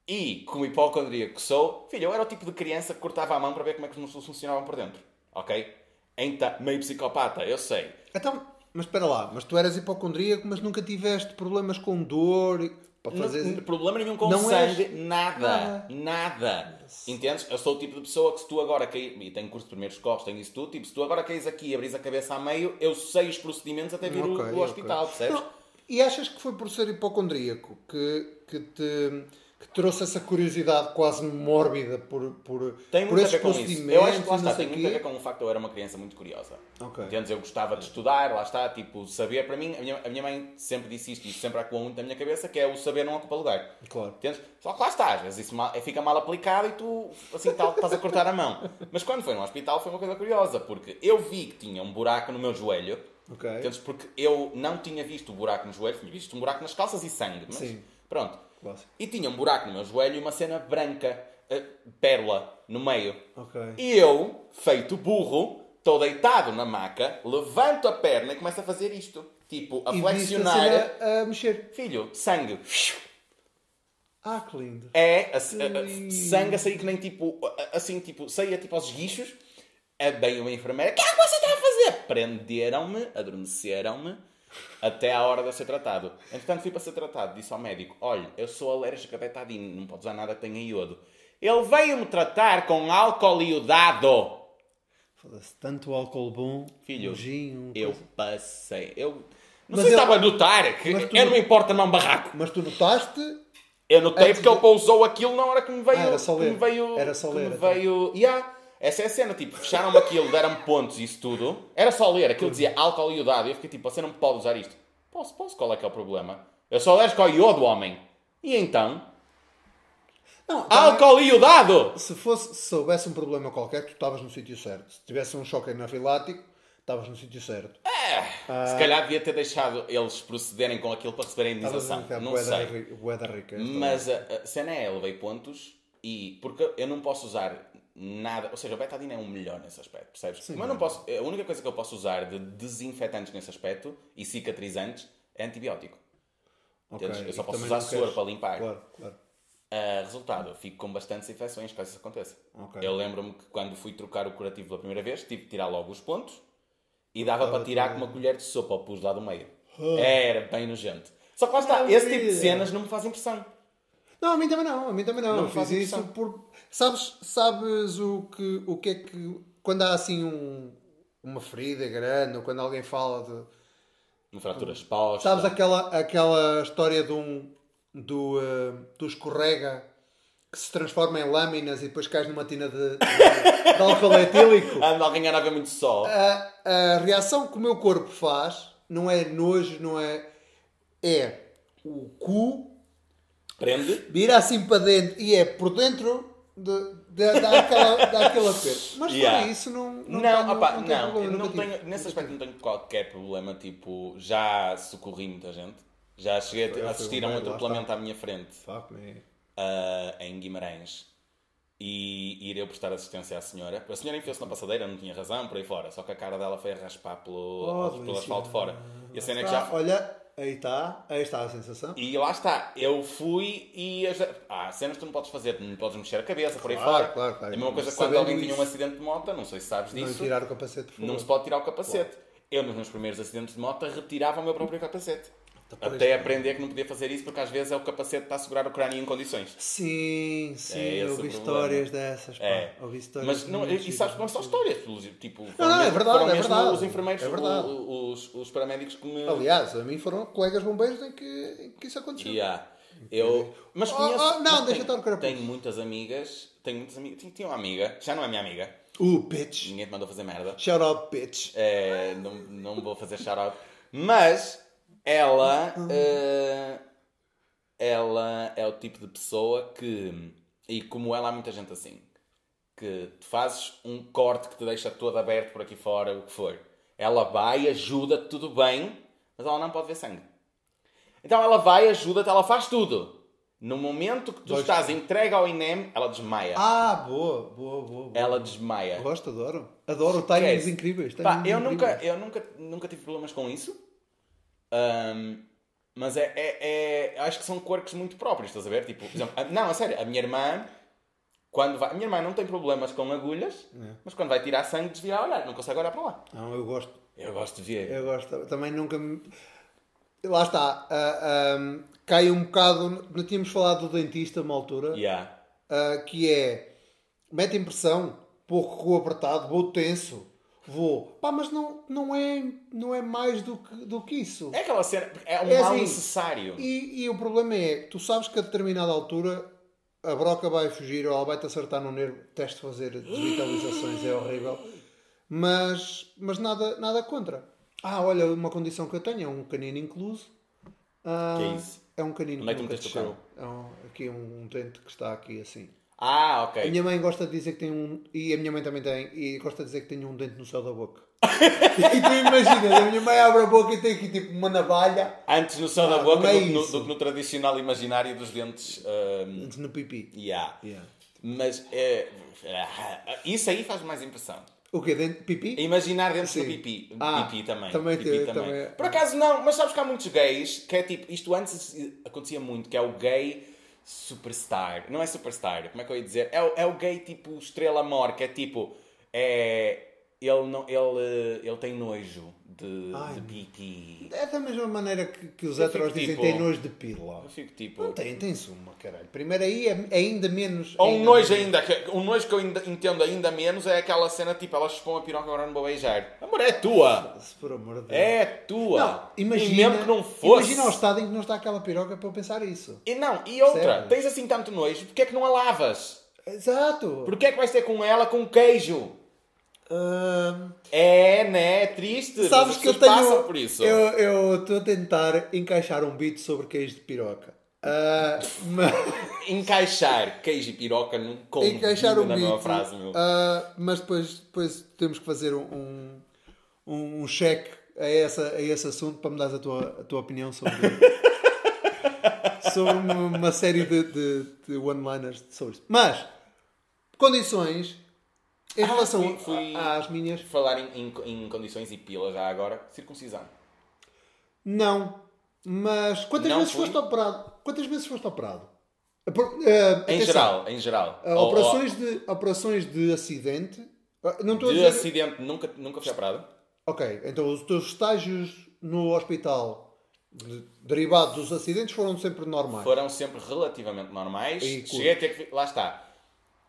e, como hipocondríaco que sou, filho, eu era o tipo de criança que cortava a mão para ver como é que os músculos funcionavam por dentro. Ok? Então, meio psicopata, eu sei. Então, mas espera lá, mas tu eras hipocondríaco, mas nunca tiveste problemas com dor para fazer. Não, problema nenhum com Não és- sangue, nada, Nada. nada. Entendes? Eu sou o tipo de pessoa que se tu agora cair, e tenho curso de primeiros socorros, tenho isso tudo, tipo, se tu agora caís aqui e abris a cabeça a meio, eu sei os procedimentos até vir o- Ok, o, ok. hospital, percebes? Não, E achas que foi por ser hipocondríaco que, que te que trouxe essa curiosidade quase mórbida por, por, Tem por muito a esses ver com isso. Eu acho que lá está, tem muito a ver com o facto de eu era uma criança muito curiosa. Ok. Entendes? Eu gostava de estudar, lá está, tipo, saber para mim, a minha, a minha mãe sempre disse isto e sempre acuou muito na minha cabeça, que é o saber não ocupa lugar. Claro. Entendes? Só que lá está, às vezes isso mal- fica mal aplicado e tu, assim, tal, estás a cortar a mão. Mas quando foi no hospital foi uma coisa curiosa, porque eu vi que tinha um buraco no meu joelho, Ok. entendes? Porque eu não tinha visto o buraco no joelho, tinha visto um buraco nas calças e sangue. Mas Sim. Pronto. Clássico. E tinha um buraco no meu joelho e uma cena branca, eh, pérola, no meio. Ok. E eu, feito burro, estou deitado na maca, levanto a perna e começo a fazer isto. Tipo, a E flexionar. a a mexer. Filho, sangue. Ah, que lindo. É, a, a- sangue a sair que nem tipo, assim, tipo, saía tipo aos guichos. É bem uma enfermeira. O que é que você está a fazer? Prenderam-me, adormeceram-me, até à hora de ser tratado. Entretanto, fui para ser tratado. Disse ao médico: Olha, eu sou alérgico a betadine, não pode usar nada que tenha iodo. Ele veio-me tratar com álcool iodado. Foda-se, tanto álcool bom, Filho, nojinho, Eu coisa. passei. Eu não Mas sei se estava a notar que tu- eu não me importa não barraco. Mas tu notaste? Eu notei Antes porque de- ele pousou aquilo na hora que me veio. Ah, era só que me ler. veio. Era só que ler, me então. veio. Yeah. Essa é a cena, tipo, fecharam-me aquilo, deram-me pontos e isso tudo. Era só ler, aquilo dizia álcool iodado. E eu fiquei tipo, você não pode usar isto. Posso, posso, qual é que é o problema? Eu sou alérgico ao iodo, homem. E então? Não, Álcool iodado! se, fosse, se soubesse um problema qualquer, tu estavas no sítio certo. Se tivesse um choque anafilático, estavas no sítio certo. É, Se calhar devia ter deixado eles procederem com aquilo para receberem a indenização. a ficar Não sei. rica. Mas a, a cena é, eu levei pontos e. Porque eu não posso usar nada. Ou seja, o betadine é um melhor nesse aspecto, percebes? Sim, Mas não posso. A única coisa que eu posso usar de desinfetantes nesse aspecto e cicatrizantes é antibiótico. Ok, Entendes? Eu só e posso usar soro para limpar. Claro, claro. Ah, resultado, eu fico com bastantes infecções caso isso aconteça. Ok. Eu lembro-me que quando fui trocar o curativo pela primeira vez, tive que tirar logo os pontos e dava para tirar com uma colher de sopa pus lá do meio. Era bem nojento. Só que lá está, esse tipo de cenas não me faz impressão. Não, a mim também não, a mim também não. Não eu fiz isso impressão. por. Sabes, sabes o, que, o que é que. Quando há assim um, uma ferida grande, ou quando alguém fala de. Uma fratura exposta. Sabes aquela, aquela história de um, do, eh, do escorrega que se transforma em lâminas e depois cais numa tina de, de, de álcool etílico? Anda *laughs* alguém a ver muito sol. A, a reação que o meu corpo faz não é nojo, não é. É o cu Prende. vira assim para dentro e é por dentro de, de, dá, aquela, dá aquele aperto. Mas Yeah. fora isso, não. Não, Não, tenho, opá, não, não, tenho não tive. tenho, nesse aspecto não tenho qualquer problema, tipo, já socorri muita gente. Já cheguei a assistir a um atropelamento à minha frente, Fuck me. ah, em Guimarães. E ir eu prestar assistência à senhora. A senhora enfiou-se na passadeira, não tinha razão, por aí fora. Só que a cara dela foi a raspar pelo, Oh, pelo asfalto fora. E a cena é que Ah, já... Olha, aí está, aí está a sensação. E lá está, eu fui e. as- Ah, cenas que tu não podes fazer, não podes mexer a cabeça por aí Claro, fora. claro, claro. É a mesma coisa quando alguém tinha um isso. acidente de moto, não sei se sabes Não disso. tirar o capacete, por favor. Não se pode tirar o capacete. Eu, nos meus primeiros acidentes de moto, retirava o meu próprio capacete. Pois. Até aprender que não podia fazer isso, porque às vezes é o capacete que está a segurar o crânio em condições. Sim, sim, É ouvi histórias dessas, pá. É. Ouvi histórias Mas não, e sabes que não são histórias. Tipo, Não, não, é verdade, foram é verdade. os enfermeiros, É verdade. os, os paramédicos que me. Aliás, a mim foram colegas bombeiros em que, em que isso aconteceu. Yeah. Eu, mas Oh, conheço. oh, não, mas deixa tenho, estar o tenho muitas amigas. Tenho muitas amigas. Tinha, tinha uma amiga, já não é minha amiga. Uh, bitch. Ninguém te mandou fazer merda. Shout out, bitch. É, não, não vou fazer shout-out. Mas ela. eh, ela é o tipo de pessoa que. E como ela, há muita gente assim. Que tu fazes um corte que te deixa todo aberto por aqui fora, o que for. Ela vai, ajuda-te, tudo bem, mas ela não pode ver sangue. Então ela vai, ajuda-te, ela faz tudo. No momento que tu Dois- estás entregue ao INEM, ela desmaia. Ah, boa, boa, boa. boa. ela desmaia. Gosto, adoro. Adoro timings incríveis. Pá, timings eu nunca, incríveis. eu nunca, nunca tive problemas com isso. Ahm, mas é, é, é- Acho que são quirks muito próprios, estás a ver? Tipo, por exemplo, a- não, a sério, a minha irmã. Quando vai, a minha irmã não tem problemas com agulhas, É. mas quando vai tirar sangue desvia a olhar, não consegue olhar para lá. Não, eu gosto. Eu gosto de ver. Eu gosto. Também nunca me... Lá está. ah, cai um bocado... Não tínhamos falado do dentista uma altura. Yeah. ah, que é... Mete impressão. Pouco apertado. Vou tenso. Vou... Pá, mas não, não, é, não é mais do que, do que isso. É aquela cena, é um É mal assim, necessário. E, e o problema é, tu sabes que a determinada altura a broca vai fugir ou ela vai-te acertar no nervo, teste fazer desvitalizações, é horrível. Mas, mas nada, nada contra. Ah, olha, uma condição que eu tenho é um canino incluso. Ah, Que é isso? É um canino Onde é que nunca desceu. É um, aqui um, um dente que está aqui assim. Ah, A ok. minha mãe gosta de dizer que tem um. E a minha mãe também tem. E gosta de dizer que tem um dente no céu da boca. *laughs* e tu imaginas, a minha mãe abre a boca e tem aqui tipo uma navalha Antes no céu da Ah, boca não é do, no, do que no tradicional imaginário dos dentes. antes no pipi. yeah. Yeah. Mas é, isso aí faz mais impressão. O quê? Dente pipi? Imaginar dentro do Sim. pipi. Ah, pipi também. também pipi também. também- Por acaso não, mas sabes que há muitos gays que é tipo. Isto antes acontecia muito, que é o gay superstar. Não é superstar, como é que eu ia dizer? É, é o gay tipo estrela mor, que é tipo. É, ele, não, ele, ele tem nojo de, Ai, de pipi. É da mesma maneira que, que os heteros fico, dizem tipo- tem nojo de pila. Eu fico tipo. Não tem, tem uma, caralho. Primeiro aí é é ainda menos. Ou um nojo ainda, que- um nojo que eu ainda entendo ainda menos é aquela cena tipo, elas chupam a piroca agora não vou beijar. Amor, é tua! Se por amor de Deus. É tua! Não, imagina, E mesmo que não fosse. imagina o estado em que não está aquela piroca para eu pensar isso. E não, e outra, Sério? tens assim tanto nojo, porque é que não a lavas? Exato. Porquê é que vais ter com ela com queijo? Ahm, É, né? É triste. sabes que eu tenho. passam por isso. Eu estou a tentar encaixar um beat sobre queijo de piroca. Ah, mas, *laughs* Encaixar queijo e piroca num encaixar um na beat. mesma frase, meu. ah, mas depois, depois temos que fazer um, um, um cheque a, essa, a esse assunto para me dar a tua, a tua opinião sobre. *laughs* sobre uma, série de, de, de one-liners sobre isto. Mas, condições em Ah, relação fui- fui- a- às minhas. Falar em, em, em condições e pila já agora, circuncisão. Não. Mas quantas Não vezes fui. foste operado? Quantas vezes foste operado? Eh, Em geral, em geral. Ou- operações, de, operações de acidente. eh, Não estou ou- a de dizer. acidente nunca, nunca fui operado. Ok, então os teus estágios no hospital de- derivados dos acidentes foram sempre normais. Foram sempre relativamente normais. E Cheguei a ter que. Lá está.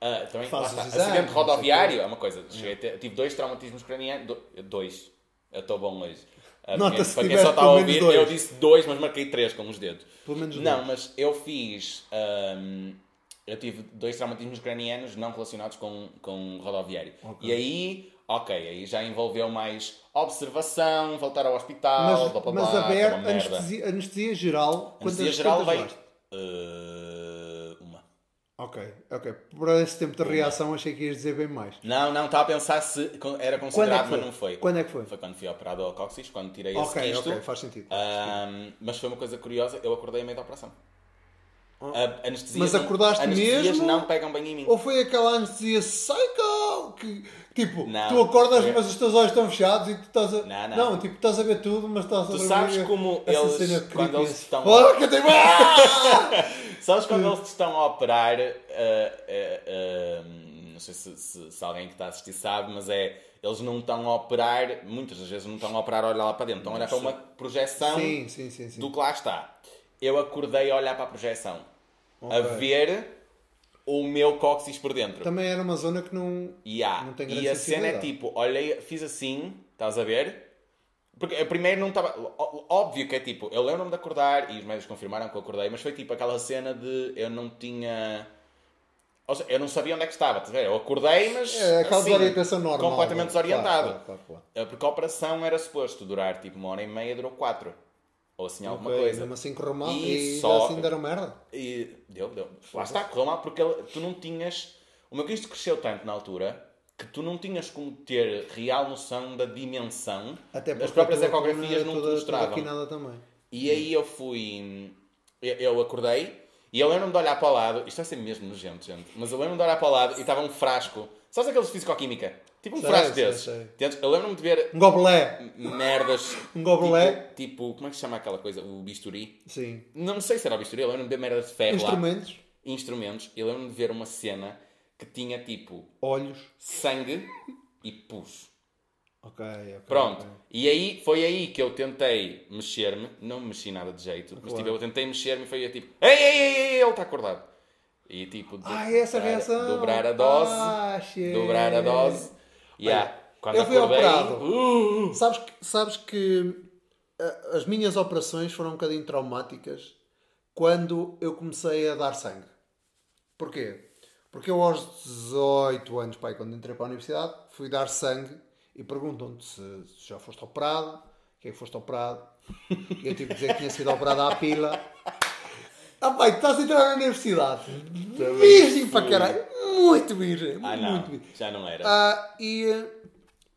Ah, também, lá está. os exames, Acidente não rodoviário é uma coisa. Cheguei a ter, tive dois traumatismos cranianos. do- Dois. Eu estou bom hoje. Ah, Nota-se para que quem só está a pelo ouvir, dois. eu disse dois, mas marquei três com os dedos. Pelo menos Não, dois. mas eu fiz. ahm, eu tive dois traumatismos cranianos não relacionados com, com rodoviário. Ok. E aí, ok, aí já envolveu mais observação, voltar ao hospital, Mas, blá, blá, mas blá, aberto, é uma merda. anestesia, anestesia geral. Anestesia quantas- geral quantas levaste? Uma. Ok, ok. Por esse tempo de reação achei que ias dizer bem mais. Não, não, estava a pensar se era considerado, foi? mas não foi. Quando é que foi? Foi quando fui operado ao cóccix, quando tirei Ok, esse quisto. ok, faz sentido. Ahm, mas foi uma coisa curiosa, eu acordei a meio da operação. A anestesia Oh. Mas não- acordaste anestesias mesmo? não pegam bem em mim. Ou foi aquela anestesia psycho que tipo, Não. tu acordas Foi- mas os teus olhos estão fechados e tu estás a. Não, não. tipo, estás a ver tudo, mas estás a Tu sabes como eles, quando eles estão- Oh, que eu tenho- *laughs* Ah! Sabes quando eles te estão a operar, ah, ah, ah, não sei se, se- se alguém que está a assistir sabe, mas é, eles não estão a operar, muitas das vezes não estão a operar a olhar lá para dentro, estão a olhar para uma projeção Sim, sim, sim, do que lá está. Eu acordei a olhar para a projeção, a Ok. ver o meu cóccix por dentro. Também era uma zona que não. Há. Não tem grande e a cena é tipo, olhei, fiz assim, estás a ver? Porque eu primeiro não estava. Óbvio que é tipo, eu lembro-me de acordar e os médicos confirmaram que eu acordei, mas foi tipo aquela cena de eu não tinha. Ou seja, eu não sabia onde é que estava, ver? Eu acordei, mas. É aquela assim, desorientação normal. Completamente claro, desorientado. Claro, claro, claro. Eh, Porque a operação era suposto durar tipo uma hora e meia, durou quatro. Ou assim alguma Ok, coisa. Mesmo assim correu mal E e, só- assim deram merda. E deu, deu. Lá está, correu mal porque tu não tinhas. O meu Cristo cresceu tanto na altura que tu não tinhas como ter real noção da dimensão. Até porque As próprias ecografias não te mostravam. também. E aí eu fui. Eu, eu acordei e eu lembro-me de olhar para o lado. Isto vai ser mesmo nojento, gente. Mas eu lembro-me de olhar para o lado e estava um frasco. Sabes aqueles de fisicoquímica? Tipo um Sei, frasco sei, desses. sei. Eu lembro-me de ver Um gobelé. merdas. *laughs* Um gobelé. Tipo, tipo, como é que se chama aquela coisa? O bisturi? Sim. Não sei se era o bisturi, eu lembro-me de ver merdas de ferro lá Instrumentos. instrumentos, eu lembro-me de ver uma cena que tinha tipo Olhos. sangue e pus. Ok, ok. Pronto. ok. E aí foi aí que eu tentei mexer-me, não me mexi nada de jeito, mas Claro. tipo, eu tentei mexer-me e foi tipo, ei, ei, ei, ei, ele está acordado. E tipo, do- Ah, essa dobrar- reação. Dobrar a dose, Ah, dobrar a dose. Yeah, quando eu fui acordei, operado. uh, Sabes que, sabes que ah, as minhas operações foram um bocadinho traumáticas quando eu comecei a dar sangue. Porquê? Porque eu aos 18 anos, pai, quando entrei para a universidade, fui dar sangue e perguntam-te se, se já foste operado, quem é que foste operado. Eu tive que dizer que tinha sido operado à pila. Ah, pai, tu estás a entrar na universidade. Virgem para caralho. Muito virgem. Ah, muito não. virgem. Já não era. Ah, e,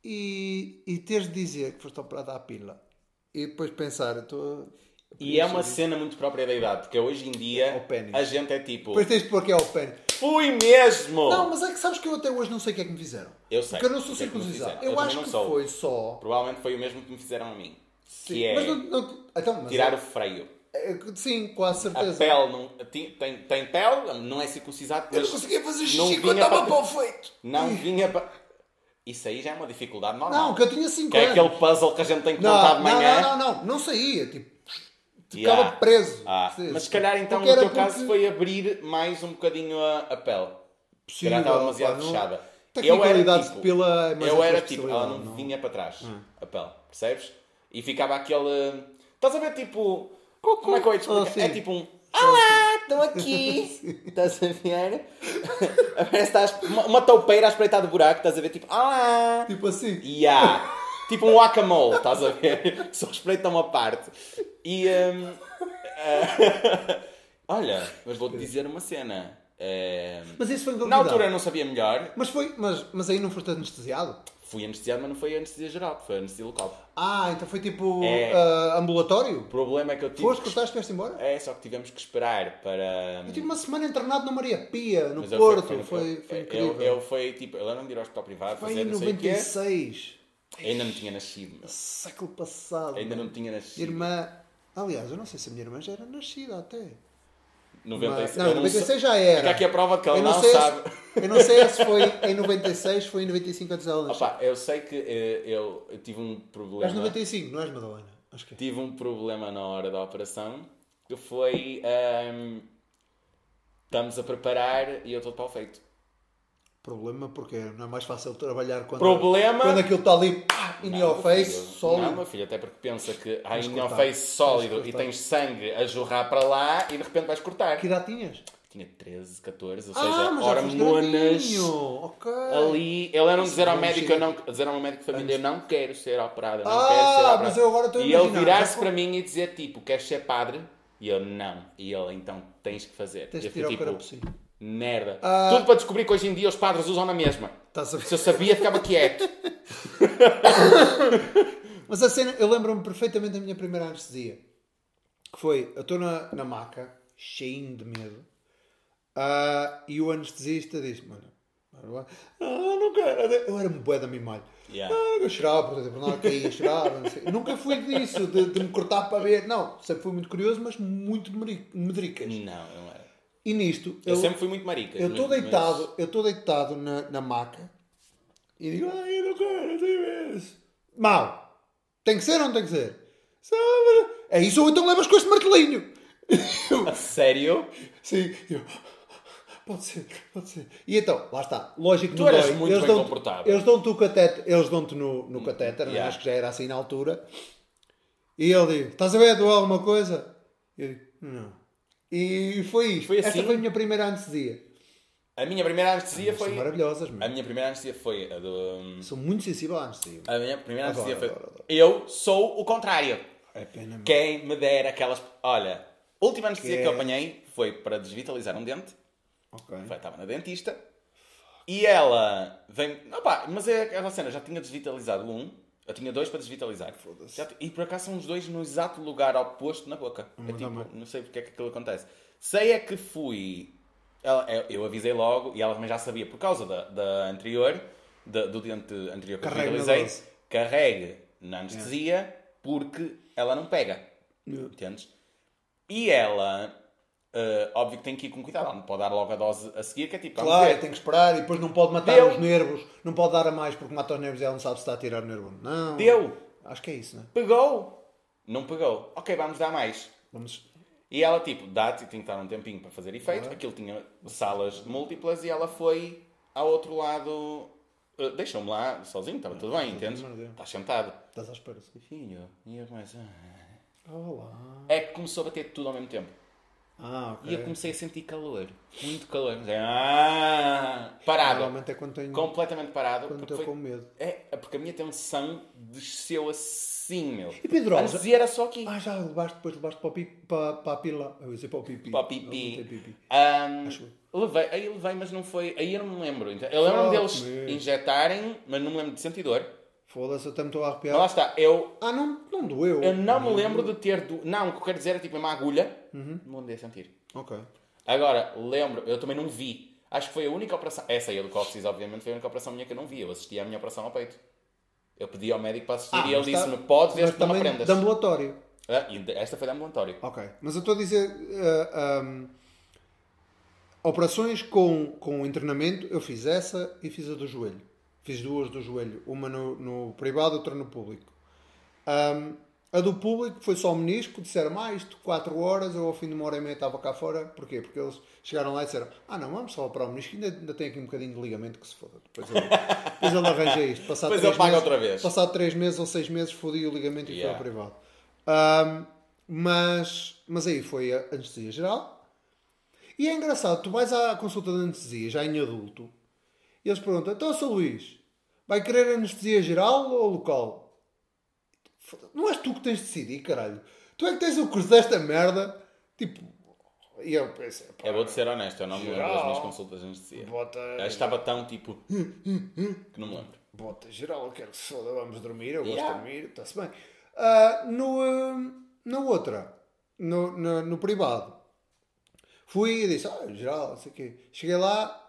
e, e teres de dizer que foste operado à pila. E depois pensar, estou. E é uma cena muito própria da idade, porque hoje em dia pênis. a gente é tipo. Depois tens de pôr aqui ao pé. Fui mesmo! Não, mas é que sabes que eu até hoje não sei o que é que me fizeram. Eu sei. Porque eu não sou é circuncisado. Eu, Eu acho não que sou. foi só. Provavelmente foi o mesmo que me fizeram a mim. Sim, Que é Mas não, não- então, mas tirar é- o freio. é- Sim, quase A certeza. pele não, tem, tem, tem pele, não é circuncisado, Eu não conseguia fazer não xixi quando estava para- o feito. não vinha para. Isso aí já é uma dificuldade normal. Não, que eu tinha 5 Que é anos. aquele puzzle que a gente tem que Não, montar não, de manhã. não, não, não, não saía. Tipo, Yeah. ficava preso. Ah, mas se calhar então no era teu caso porque- foi abrir mais um bocadinho a, a pele. Se calhar estava demasiado não- fechada. De pila é mais eu era tipo, ela não, não? Hum. vinha para trás, a pele, percebes? E ficava aquele. Estás a ver tipo. Como é que eu ia te explicar? Sim. é tipo um. Olá, estou aqui! *laughs* estás a ver? *laughs* Parece que estás uma, uma toupeira a espreitar de buraco, estás a ver tipo. Olá! Tipo assim. Yeah. Tipo um guacamole, estás a ver? *laughs* Só espreita uma parte. E. hum, ah, *laughs* olha, mas vou-te dizer uma cena. Eh, Mas isso foi em na altura eu não sabia melhor. Mas, foi, mas, mas aí não foste anestesiado? Fui anestesiado, mas não foi anestesia geral, foi anestesia local. Ah, então foi tipo É. ah, ambulatório? O problema é que eu tive. Foste, cortaste, vieste embora? É, só que tivemos que esperar para. Eu tive uma semana internado na Maria Pia, no Porto. fui- foi, foi, incrível. Eu, eu foi tipo, eu lembro de ir ao hospital privado, foi fazer em não sei o quê. 96. Ainda não tinha nascido, meu. Século passado. Ainda não tinha nascido. Irmã. Aliás, eu não sei se a minha irmã já era nascida até. 96. Não, eu em 96 sei- já era. Fica aqui a prova que ela Eu não, não, sei sabe. Se, eu não sei se foi em 96, foi em 95 antes dela nascer. Opa, eu sei que eh, eu, eu tive um problema. És 95, não és Madalena? Acho que é. Tive um problema na hora da operação que foi. ahm, estamos a preparar e eu estou de pau feito. Problema porque não é mais fácil trabalhar quando, Problema- quando aquilo está ali pá, in Não, your face, filho, sólido. Não, meu filho, até porque pensa que há in your face sólido e tens sangue a jorrar para lá e de repente vais cortar. Que idade tinhas? Tinha 13, 14, ou ah, seja, hormonas. grandinho. Ok. Ali, ele era um dizer ao médico, eu não, dizer ao médico de família, eu não quero ser operado, eu não Ah, quero ser operado. mas eu agora estou a E ele virar-se para mim e dizer tipo, queres ser padre? E eu não. E ele, então tens que fazer. Tens de eu fui tirar o tipo, carapucinho. Merda. Ah. Tudo para descobrir que hoje em dia os padres usam na mesma. Ver? Se eu sabia, ficava quieto. *laughs* Mas a cena, eu lembro-me perfeitamente da minha primeira anestesia. Que foi, eu estou na, na maca, cheinho de medo, ah, e o anestesista disse, mano, ah, não quero. Eu era um bué da mimalho. Yeah. Ah, eu chorava, por exemplo, não caía, chorava, não. Nunca fui disso, de, de me cortar para ver. Não, sempre fui muito curioso, mas muito medricas. Não, não era. E nisto, Eu, sempre fui muito marica. eu estou mas- deitado, eu estou deitado na, na maca e digo, ai, eu não quero, eu tenho isso. Mal. Tem que ser ou não tem que ser? É isso ou então levas com este martelinho. *laughs* A sério? Sim. Eu, pode ser, pode ser. E então, lá está. Lógico que Tu não eras dói. muito eles bem dão comportado. Eles dão-te o catéter, eles dão-te no, no catéter, né? yeah. acho que já era assim na altura. E ele diz, estás a ver, doeu alguma coisa? E eu digo, não. E foi isto. Foi assim? foi a minha primeira anestesia. A minha primeira anestesia São foi. maravilhosas, A meu. minha primeira anestesia foi a do. Sou muito sensível à anestesia. A minha primeira Adoro, anestesia foi. adoro. Eu sou o contrário. É pena. Quem me der aquelas. Olha, a última anestesia Que que eu é- apanhei foi para desvitalizar um dente. Ok. Foi, Estava na dentista. E ela vem. Opa, mas é aquela cena, já tinha desvitalizado um. Eu tinha dois para desvitalizar. Foda-se. Já E por acaso são os dois no exato lugar oposto na boca. É tipo, não sei porque é que aquilo acontece. Sei é que fui. ela- eu- eu avisei logo e ela também já sabia por causa da, da anterior, da- do dente anterior que eu Carregue dose. Carregue na anestesia porque ela não pega. Yeah. Entendes? E ela, eh, óbvio que tem que ir com cuidado, não pode dar logo a dose a seguir, que é tipo, Claro, tem que esperar e depois não pode matar Deu. os nervos. Não pode dar a mais porque mata os nervos e ela não sabe se está a tirar o nervo. Não. Deu. Acho que é isso, não é? Pegou. Não pegou. Ok, vamos dar mais. Vamos... E ela, tipo, dá-te e tem que dar um tempinho para fazer efeito. Aquilo tinha salas múltiplas e ela foi ao outro lado. eh, Deixou-me lá sozinho, estava tudo bem, entendes? maravilha. Estás sentado. Estás à espera. Filho, e eu começo. "Ah." Olá. É que começou a bater tudo ao mesmo tempo. Ah, ok. E eu comecei a sentir calor. Muito calor. Ah, parado. Normalmente é quando tenho, Completamente parado. quando porque estou foi- com medo. É, porque a minha tensão desceu assim, meu. E Pedro, Antes já- era só aqui. Ah, já levaste, depois levaste para, o pi, para, para a pila. Eu ia dizer para o pipi. Para o Não, pipi. não tem pipi. Ahm, Acho levei, aí levei, mas não foi. Aí eu não me lembro. Então, Eu lembro-me deles me. injetarem, mas não me lembro de sentir dor. Foda-se, eu até me estou a Mas arrepiar. lá está, eu, Ah, não, não doeu. eu não me lembro de ter. Do... Não, o que eu quero dizer é tipo uma agulha. Uhum. Não andei a sentir. Ok. Agora, lembro, eu também não vi. Acho que foi a única operação. Essa aí, a do cóccix, obviamente, foi a única operação minha que eu não vi. Eu assisti à minha operação ao peito. Eu pedi ao médico para assistir Ah, e ele mas tá- disse-me: pode ver que não aprendas. de ambulatório. Ah, esta foi de ambulatório. Ok. Mas eu estou a dizer. ah, ahm, operações com, com internamento, eu fiz essa e fiz a do joelho. Fiz duas do joelho. Uma no, no privado, outra no público. Ahm, a do público foi só o menisco. Disseram, ah, isto 4 horas. Eu ao fim de uma hora e meia estava cá fora. Porquê? Porque eles chegaram lá e disseram, ah, não, vamos só operar o menisco. Ainda, ainda tem aqui um bocadinho de ligamento que se foda. Depois ele, depois ele arranja isto. Passado Depois ele paga meses- outra vez. Passado 3 meses ou 6 meses, fodi o ligamento e Yeah. foi ao privado. Ahm, mas, mas aí foi a anestesia geral. E é engraçado, tu vais à consulta de anestesia, já em adulto, e eles perguntam, então, Sr. Luís, vai querer anestesia geral ou local? Não és tu que tens de decidir, caralho. Tu é que tens o curso desta merda. Tipo, e eu pensei, pá, Eu vou-te ser honesto, eu não me lembro das minhas consultas de anestesia. bota, Eu estava tão tipo. que não me lembro. bota geral, eu quero que se foda, vamos dormir, eu gosto Yeah. de dormir, está-se bem. Ah, no, ah, na outra, no, no, no privado, fui e disse, ah, geral, não sei o quê. Cheguei lá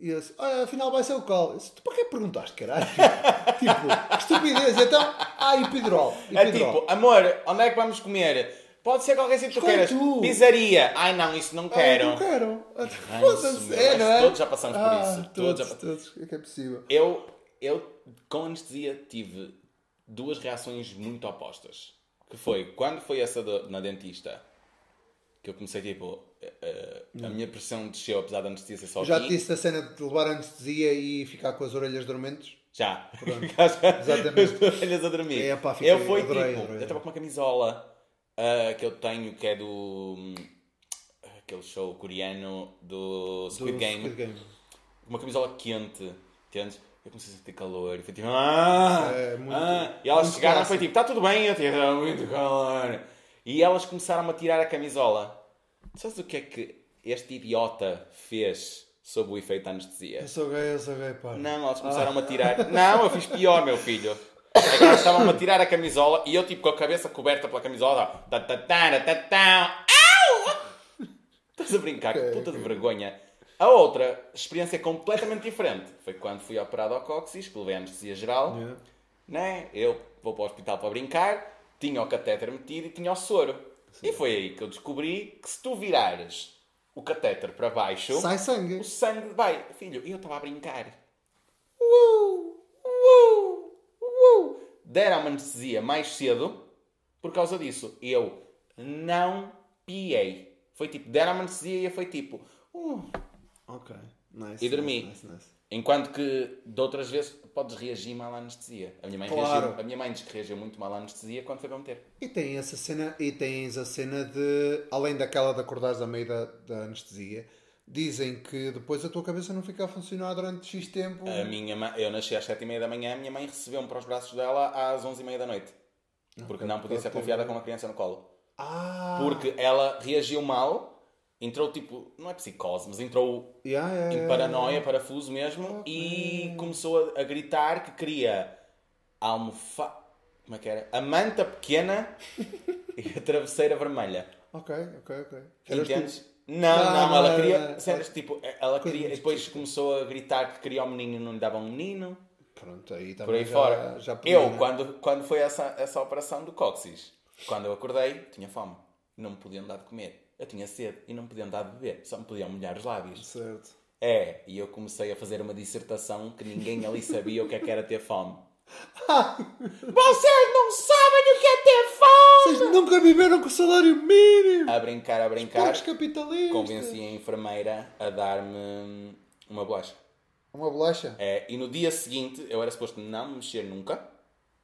e eu disse, olha, afinal vai ser o colo. Eu disse, tu para que perguntaste, caralho? *laughs* tipo, estupidez. Então, ah, epidural. É tipo, amor, onde é que vamos comer? Pode ser qualquer sítio que tu Escolhe queiras. tu. Pizzaria. Ai não, isso não Ah, quero. não quero. Ranço, Foda-se, é, não é? todos já passamos por Ah, isso. Todos Todos, já- todos, é que é possível. Eu, eu, com anestesia, tive duas reações muito opostas. Que foi, quando foi essa do- na dentista, que eu comecei tipo, a minha pressão desceu, apesar da anestesia ser só Já te disse a cena de levar anestesia e ficar com as orelhas dormentes? Já. *laughs* Exatamente. As *laughs* orelhas a dormir. É, pá, fiquei- eu fui tipo, eu estava com uma camisola ah, que eu tenho que é do. aquele show coreano do Squid Do Game. Squid Game. Uma camisola quente, entendes? Eu comecei a sentir calor e foi tipo. Ah, É, muito- ah. E elas chegaram e foi tipo: está tudo bem? Eu tive "Ah, muito calor. E elas começaram a tirar a camisola. Sabes o que é que este idiota fez sob o efeito da anestesia? Eu sou gay, eu sou gay, pá. Não, elas começaram-me a tirar. Não, eu fiz pior, meu filho. É que elas estavam-me a tirar a camisola e eu, tipo, com a cabeça coberta pela camisola, tá, tá, tá, tá, tá, au! Estás a brincar, que puta de vergonha. A outra experiência completamente diferente foi quando fui operado ao cóccix, que levei a anestesia geral. Yeah. Né? Eu vou para o hospital para brincar, tinha o catéter metido e tinha o soro. E foi aí que eu descobri que se tu virares o catéter para baixo, Sai sangue. o sangue vai. Filho, eu estava a brincar. Uh, uh, uh. Deram-me anestesia mais cedo por causa disso. Eu não piei. Foi tipo, deram-me anestesia e foi tipo. uh. Ok. Nice. E dormi. Nice, nice. Enquanto que de outras vezes podes reagir mal à anestesia. A minha mãe, Claro. reagiu, a minha mãe diz que reagiu muito mal à anestesia quando foi para meter. E tem essa cena, e tens a cena de, além daquela de acordares a meio da, da anestesia, dizem que depois a tua cabeça não fica a funcionar durante X tempo. A minha mãe, eu nasci às 7h30 da manhã, a minha mãe recebeu-me para os braços dela às 11h30 da noite. Porque não podia ser confiada com uma criança no colo. Ah! Porque ela reagiu mal, entrou tipo, não é psicose, mas entrou Yeah, yeah, em yeah, paranoia, parafuso mesmo, e começou a, a gritar que queria a almofa... Como é que era? A manta pequena *laughs* e a travesseira vermelha. Ok, ok, ok. Entendes? Não, Não, não, ela queria. não. cenas, tipo, ela queria. Depois começou a gritar que queria um menino e não lhe dava um menino. Pronto, aí Por também aí já, fora. Já podia, eu, né? quando, quando foi essa, essa operação do cóccix, quando eu acordei, tinha fome. Não me podiam dar de comer. Eu tinha sede e não me podiam dar de beber. Só me podiam molhar os lábios. Certo. É, e eu comecei a fazer uma dissertação que ninguém ali sabia o que é que era ter fome. Vocês não sabem o que é ter fome! Vocês nunca viveram com salário mínimo! A brincar, a brincar, Porcos capitalistas! convenci a enfermeira a dar-me uma bolacha. Uma bolacha? É, e no dia seguinte eu era suposto não me mexer nunca.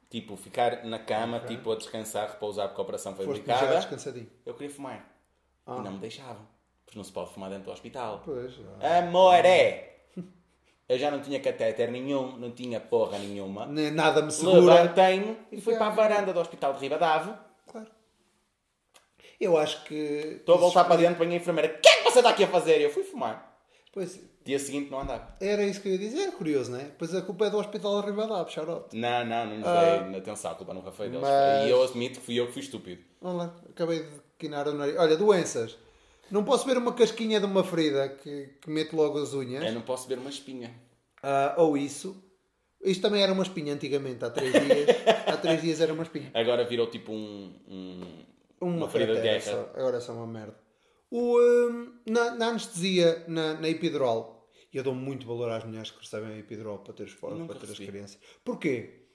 Tipo, ficar na cama, tipo, a descansar, repousar porque a operação foi Foste já descansadinho. Eu queria fumar. E não me deixavam. Porque não se pode fumar dentro do hospital. Pois. ah. Amor é! Eu já não tinha catéter nenhum, não tinha porra nenhuma. Nem Nada me segura. Levantei-me e fui para a varanda do hospital de Ribadave. Claro. Eu acho que. Estou a voltar para dentro para a enfermeira. O que é que você está aqui a fazer? Eu fui fumar. Pois, Dia seguinte não andava. era isso que eu ia dizer, é curioso, não é? Pois a culpa é do Hospital de Ribadave, shout Não, não, não nos Ah. dei atenção. A culpa nunca foi deles. Mas- E eu admito que fui eu que fui estúpido. Vamos lá, acabei de quinar o nariz. Olha, doenças. Não posso ver uma casquinha de uma ferida que, que mete logo as unhas. Eu não posso ver uma espinha. Ah, ou isso. Isto também era uma espinha antigamente, há três dias. *laughs* há três dias era uma espinha. Agora virou tipo um, um- Uma, uma ferida de guerra. só. Agora é só uma merda. O, hum, na, na anestesia, na, na epidural, e eu dou muito valor às mulheres que recebem a epidural para ter os para ter as crianças. Porquê?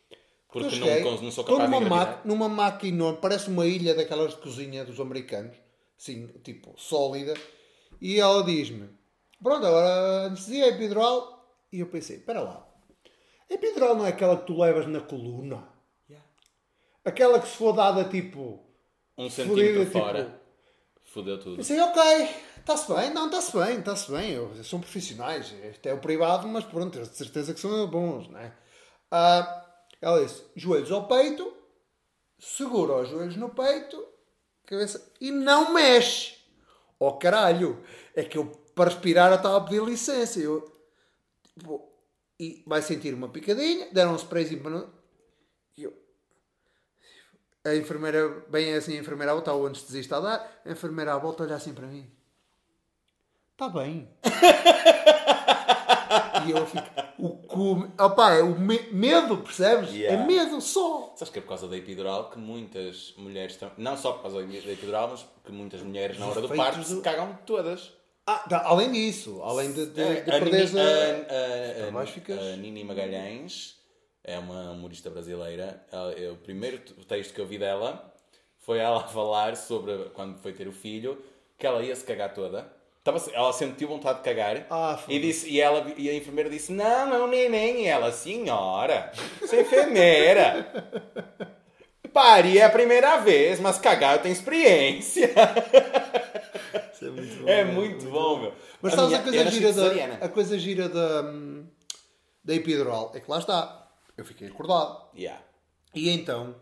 Porque eu não, cheguei, cons- não sou capaz de numa, engravidar. ma numa máquina parece uma ilha daquelas de cozinha dos americanos, assim, tipo, sólida, e ela diz-me: Pronto, agora anestesia epidural. E eu pensei: Espera lá, a epidural não é aquela que tu levas na coluna? Yeah. Aquela que se for dada tipo. Um centímetro tipo- fora. Fodeu tudo. Pensei: Ok, está-se bem, não, está-se bem, está-se bem, eu, são profissionais, este é o privado, mas pronto, tenho de certeza que são bons, não é? Ah, ela disse: Joelhos ao peito, segura os joelhos no peito, cabeça, e não mexe. Oh caralho, é que eu para respirar eu estava a pedir licença. Eu, tipo, e vai sentir uma picadinha, deram um sprayzinho para eu- a enfermeira, bem assim, a enfermeira está o anestesista a dar, a enfermeira à volta olha assim para mim. Está bem. *laughs* e eu fico. O cu. Opá, é o me- medo, percebes? Yeah. É medo só. Sabes que é por causa da epidural que muitas mulheres, tam- não só por causa da epidural, mas que muitas mulheres na hora do parto se do- cagam todas. Ah, tá, além disso, além de, de, de a, perderes Nini, a. a, a, mais ficas- a Nini Magalhães é uma humorista brasileira. Ela- é o primeiro texto que eu vi dela foi ela *laughs* falar sobre quando foi ter o filho que ela ia se cagar toda. Estava, ela sentiu vontade de cagar Ah, e, disse, e, ela, e a enfermeira disse: Não, é um neném. E ela, senhora, sou enfermeira. *laughs* Pare é a primeira vez, mas cagar eu tenho experiência. Isso é muito bom. É muito bom, meu. Mas A sabes a coisa gira da. A coisa gira da. Da epidural é que lá está. Eu fiquei acordado. Yeah. E então,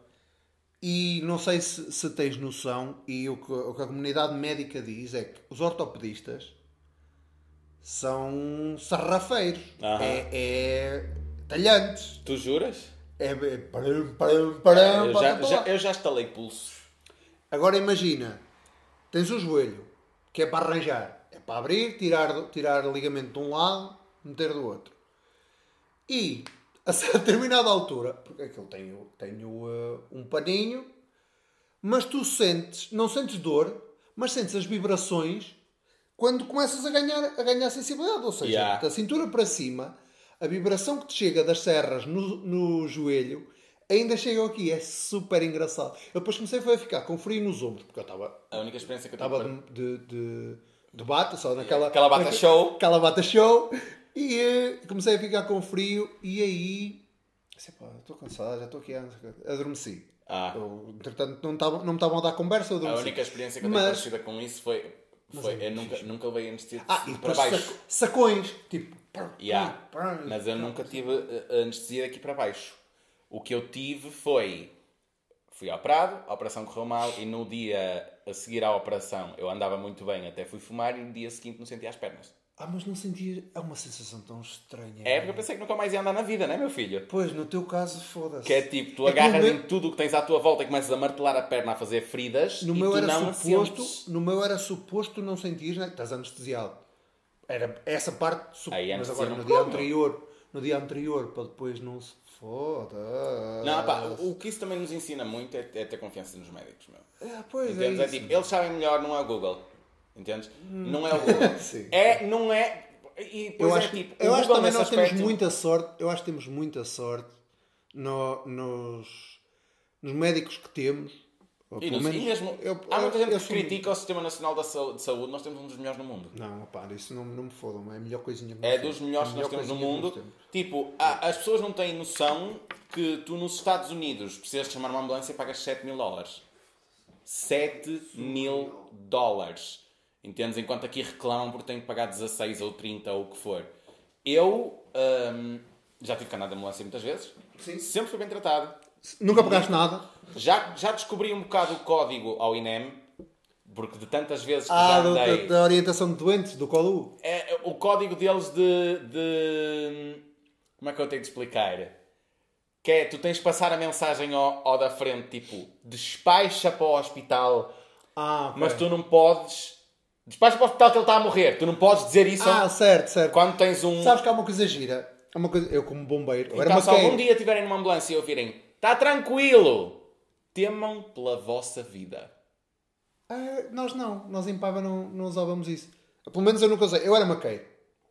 e não sei se, se tens noção, e o que, o que a comunidade médica diz é que os ortopedistas são sarrafeiros. Aham. É, é talhantes. Tu juras? É, é param, param, param, eu, já, já- eu já estalei pulso. Agora imagina, tens o joelho, que é para arranjar. É para abrir, tirar, tirar ligamento de um lado, meter do outro. E, a determinada altura, porque aquilo tem, o- tem o, uh, um paninho, mas tu sentes, não sentes dor, mas sentes as vibrações quando começas a ganhar, a ganhar sensibilidade. Ou seja, Yeah. da cintura para cima, a vibração que te chega das serras no, no joelho ainda chega aqui. É super engraçado. Eu depois comecei foi a ficar com frio nos ombros, porque eu estava A única experiência que eu estava de, de, de, de bata, só naquela... Aquela bata show. Aquela bata show. E eh, comecei a ficar com frio e aí... Sei, pá, estou cansado, já estou aqui. Adormeci. Ah. Eu, entretanto, não, tava, não me estavam a dar conversa, eu A adormeci. única experiência que eu tenho Mas- parecida com isso foi. foi é eu nunca, nunca levei anestesia Ah, e para baixo. sac- sacões, tipo... Yeah. Mas eu nunca tive uh, anestesia daqui para baixo. O que eu tive foi. Fui operado, a operação correu mal e no dia a seguir à operação eu andava muito bem, até fui fumar e no dia seguinte não sentia as pernas. Ah, mas não sentia... É uma sensação tão estranha. É porque eu pensei que nunca mais ia andar na vida, né, meu filho? Pois, no teu caso, foda-se. Que é tipo, tu É agarras em tudo o que tens à tua volta e começas a martelar a perna a fazer feridas No e meu tu era não suposto, sentes. no meu era suposto não sentir, né? Estás anestesiado. Era essa parte, su- Aí, mas agora não no dia anterior, no dia anterior, para depois não se foda. Não, pá, o que isso também nos ensina muito é, é ter confiança nos médicos, meu. É, pois é, É, isso. tipo, eles sabem melhor, não é o Google. Entendes? Não é o *laughs* Google. É, não é. E eu é acho, tipo, eu acho também nós aspecto- temos muita sorte, eu acho que temos muita sorte no- nos, nos médicos que temos. E, nos- e menos mesmo, eu- há muita gente que sou- critica o Sistema Nacional da Sau- de Saúde, nós temos um dos melhores no mundo. Não, pá, isso não, não me fodam, é a melhor coisinha que É dos melhores A que nós temos no mundo. temos. Tipo, há- as pessoas não têm noção que tu nos Estados Unidos precisas chamar uma ambulância e pagas 7 mil dólares. 7 mil dólares. Entendes? Enquanto aqui reclamam porque têm que pagar 16 ou 30 ou o que for. Eu hum, já tive andar de ambulância muitas vezes. Sim. Sempre fui bem tratado. Nunca pagaste nada? Já, já descobri um bocado o código ao INEM, porque de tantas vezes que Ah, já do- andei... da, da orientação de doentes, do CODU. É, é o código deles de, de- Como é que eu tenho de explicar? Que é, tu tens de passar a mensagem ao, ao da frente, tipo, despacha para o hospital, Ah, ok. mas tu não podes... Despacha para o hospital que ele está a morrer. Tu não podes dizer isso Ah, certo, certo. quando tens um... Sabes que há uma coisa gira? Há uma coisa... Eu, como bombeiro, era Então, se maqueiro. algum dia estiverem numa ambulância e ouvirem, está tranquilo, temam pela vossa vida. Ah, nós não. Nós em Paiva não, não usávamos isso. Pelo menos eu nunca usei. Eu era maqueiro.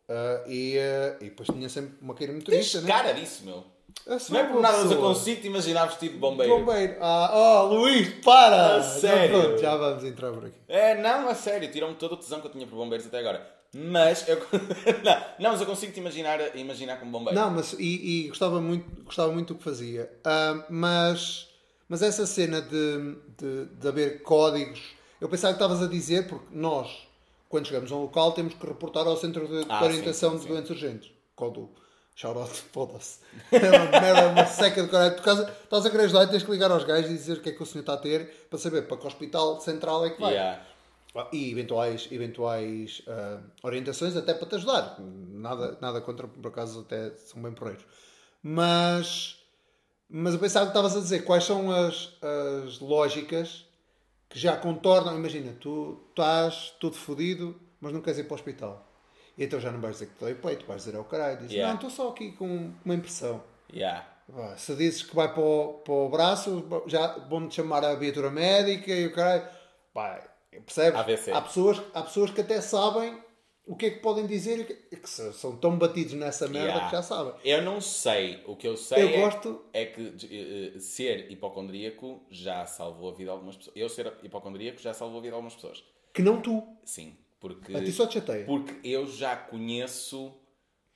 Ah, e, ah, e depois tinha sempre maqueiro Tens motorista, né? cara disso, meu. Sou Não é por nada, mas eu consigo te imaginar vestido de bombeiro. Bombeiro. Ah, oh, Luís, para! A sério? Já, pronto, já vamos entrar por aqui. É, não, a sério, tiram-me todo o tesão que eu tinha por bombeiros até agora. Mas eu. *laughs* não, não, mas eu consigo te imaginar, imaginar como bombeiro. Não, mas e, e gostava, muito, gostava muito do que fazia. Ah, mas, mas essa cena de, de, de haver códigos, eu pensava que estavas a dizer, porque nós, quando chegamos a um local, temos que reportar ao Centro de, de Ah, Orientação sim, sim, de sim. Doentes Urgentes. Codu. Shoutout, *laughs* foda-se. É uma merda, uma seca de caralho. Tu casa- estás a querer ajudar e tens que ligar aos gajos e dizer o que é que o senhor está a ter para saber para que hospital central é que vai. Yeah. E eventuais, eventuais ah, orientações até para te ajudar. Nada, nada contra, por acaso, até são bem porreiros. Mas, mas eu pensava que estavas a dizer quais são as, as lógicas que já contornam. Imagina, tu estás todo fodido, mas não queres ir para o hospital. E então já não vais dizer que te dói o peito, vais dizer ao caralho. Dizes, Yeah. não, estou só aqui com uma impressão. Yeah. Se dizes que vai para o, para o braço, já vão-te chamar a viatura médica e o caralho. Pá, percebes? AVC. Há pessoas, há pessoas que até sabem o que é que podem dizer e que, que são tão batidos nessa merda Yeah. que já sabem. Eu não sei. O que eu sei Eu é, gosto- é que eh, eh, ser hipocondríaco já salvou a vida de algumas pessoas. Eu ser hipocondríaco já salvou a vida de algumas pessoas. Que não tu. Sim. Porque, A ti só te chateia. porque eu já conheço.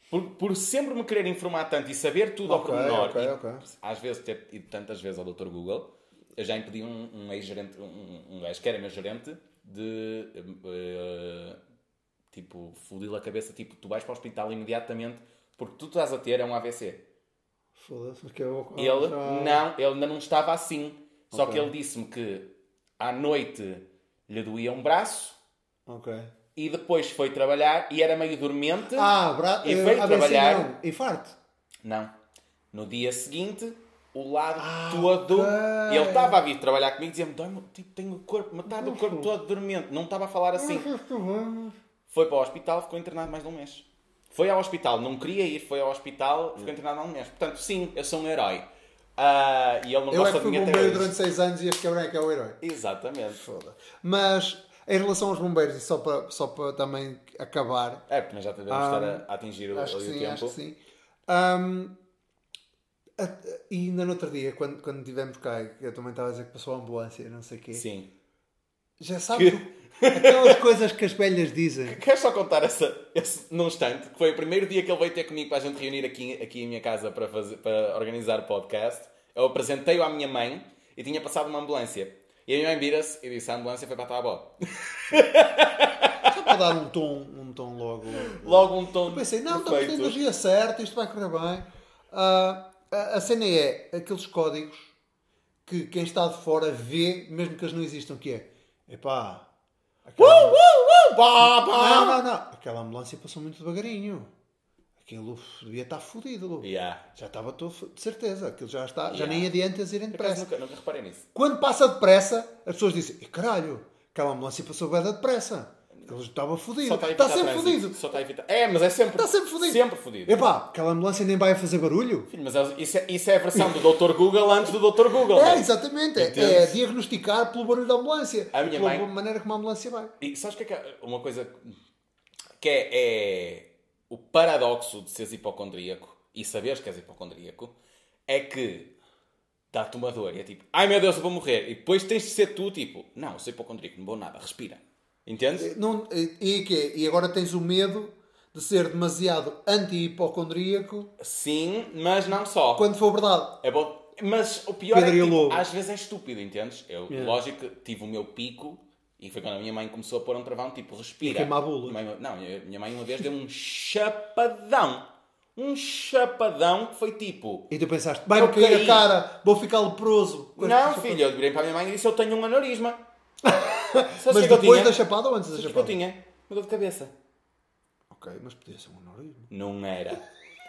Por, por sempre me querer informar tanto e saber tudo ao Ok, pormenor, ok, e ok. às vezes ter ido tantas vezes ao Dr. Google, eu já impedi um, um ex-gerente, um, um gajo que era meu gerente, de eh, tipo, foder-lhe a cabeça, tipo, tu vais para o hospital imediatamente porque tu estás a ter é um AVC. Foda-se, porque eu. Ele já- não, ele ainda não estava assim. Só Ok. que ele disse-me que à noite lhe doía um braço Ok. e depois foi trabalhar e era meio dormente. Ah, bra... E eh, veio AVC trabalhar. Não. Infarto. Não. No dia seguinte, o lado Ah, todo. ok. Ele estava a vir trabalhar comigo e dizia-me: "Dói-me, tipo, tenho o corpo, metade do corpo todo dormente. Não estava a falar assim. Foi para o hospital, ficou internado mais de um mês. Foi ao hospital, não queria ir, foi ao hospital, ficou internado há um mês. Portanto, sim, eu sou um herói. Ah, e ele não Eu é gosta que de fui mim até hoje. durante 6 anos e este cabrão é que é o herói. Exatamente. Foda. Mas em relação aos bombeiros, e só para, só para também acabar, É, porque nós já devemos Ah, estar a, a atingir o, acho que ali o sim, tempo. acho que sim. Ahm, a- e ainda no outro dia, quando, quando tivemos cá, que eu também estava a dizer que passou a ambulância, não sei o quê, Sim. já sabe tu- aquelas coisas que as velhas dizem. *laughs* Queres só contar essa, esse num instante? Que foi o primeiro dia que ele veio ter comigo para a gente reunir aqui, aqui em minha casa para, fazer, para organizar o podcast. Eu apresentei-o à minha mãe e tinha passado uma ambulância. E a minha mãe vira-se e disse: A ambulância foi para a tua avó. Só para dar um tom, um tom logo. Logo um tom. Pensei, não, estamos na energia certa, isto vai correr bem. Ah, a, a cena é aqueles códigos que quem está de fora vê, mesmo que eles não existam, que é, epá, aquela, Uh, uh, uh, pá, pá. não, não, não, aquela ambulância passou muito devagarinho. Aquilo devia estar fodido. Yeah. Já estava todo, de certeza, aquilo já está, já Yeah. nem adianta eles irem depressa. nunca, nunca reparei nisso. Quando passa depressa, as pessoas dizem, e caralho, aquela ambulância passou bem depressa. Ele estava fodido. Está Está sempre fodido. Só está a evitar. É, mas é sempre. Está sempre fodido. Sempre fodido. Epá, aquela ambulância nem vai fazer barulho. Filho, mas é- isso é, isso é a versão do Dr. Google antes do Dr. Google. É, né? exatamente. É, Entendes? é diagnosticar pelo barulho da ambulância. A minha pela mãe- maneira como a ambulância vai. E sabes que é, que é uma coisa que é, é o paradoxo de seres hipocondríaco e saberes que és hipocondríaco é que dá-te uma dor e é tipo, ai meu Deus, eu vou morrer. E depois tens de ser tu, tipo, não, eu sou hipocondríaco, não vou nada, respira. Entendes? Não, e, e quê? E agora tens o medo de ser demasiado anti-hipocondríaco Sim, mas não só. quando for verdade. É bom. Mas o pior Pedro e é que tipo, às vezes é estúpido, entendes? Eu, Yeah. lógico que tive o meu pico e foi quando a minha mãe começou a pôr um travão, tipo, respira. Queimar bulas. Minha mãe- Não, a minha mãe uma vez deu um chapadão. Um chapadão que foi tipo. E tu pensaste, vai-me cair a cara, vou ficar leproso. Não, filho, eu virei para a minha mãe e disse: Eu tenho um aneurisma. *laughs* Mas que é que depois da chapada ou antes da que é que eu chapada? tinha? Uma dor de cabeça. Ok, mas podia ser um aneurisma. Não era.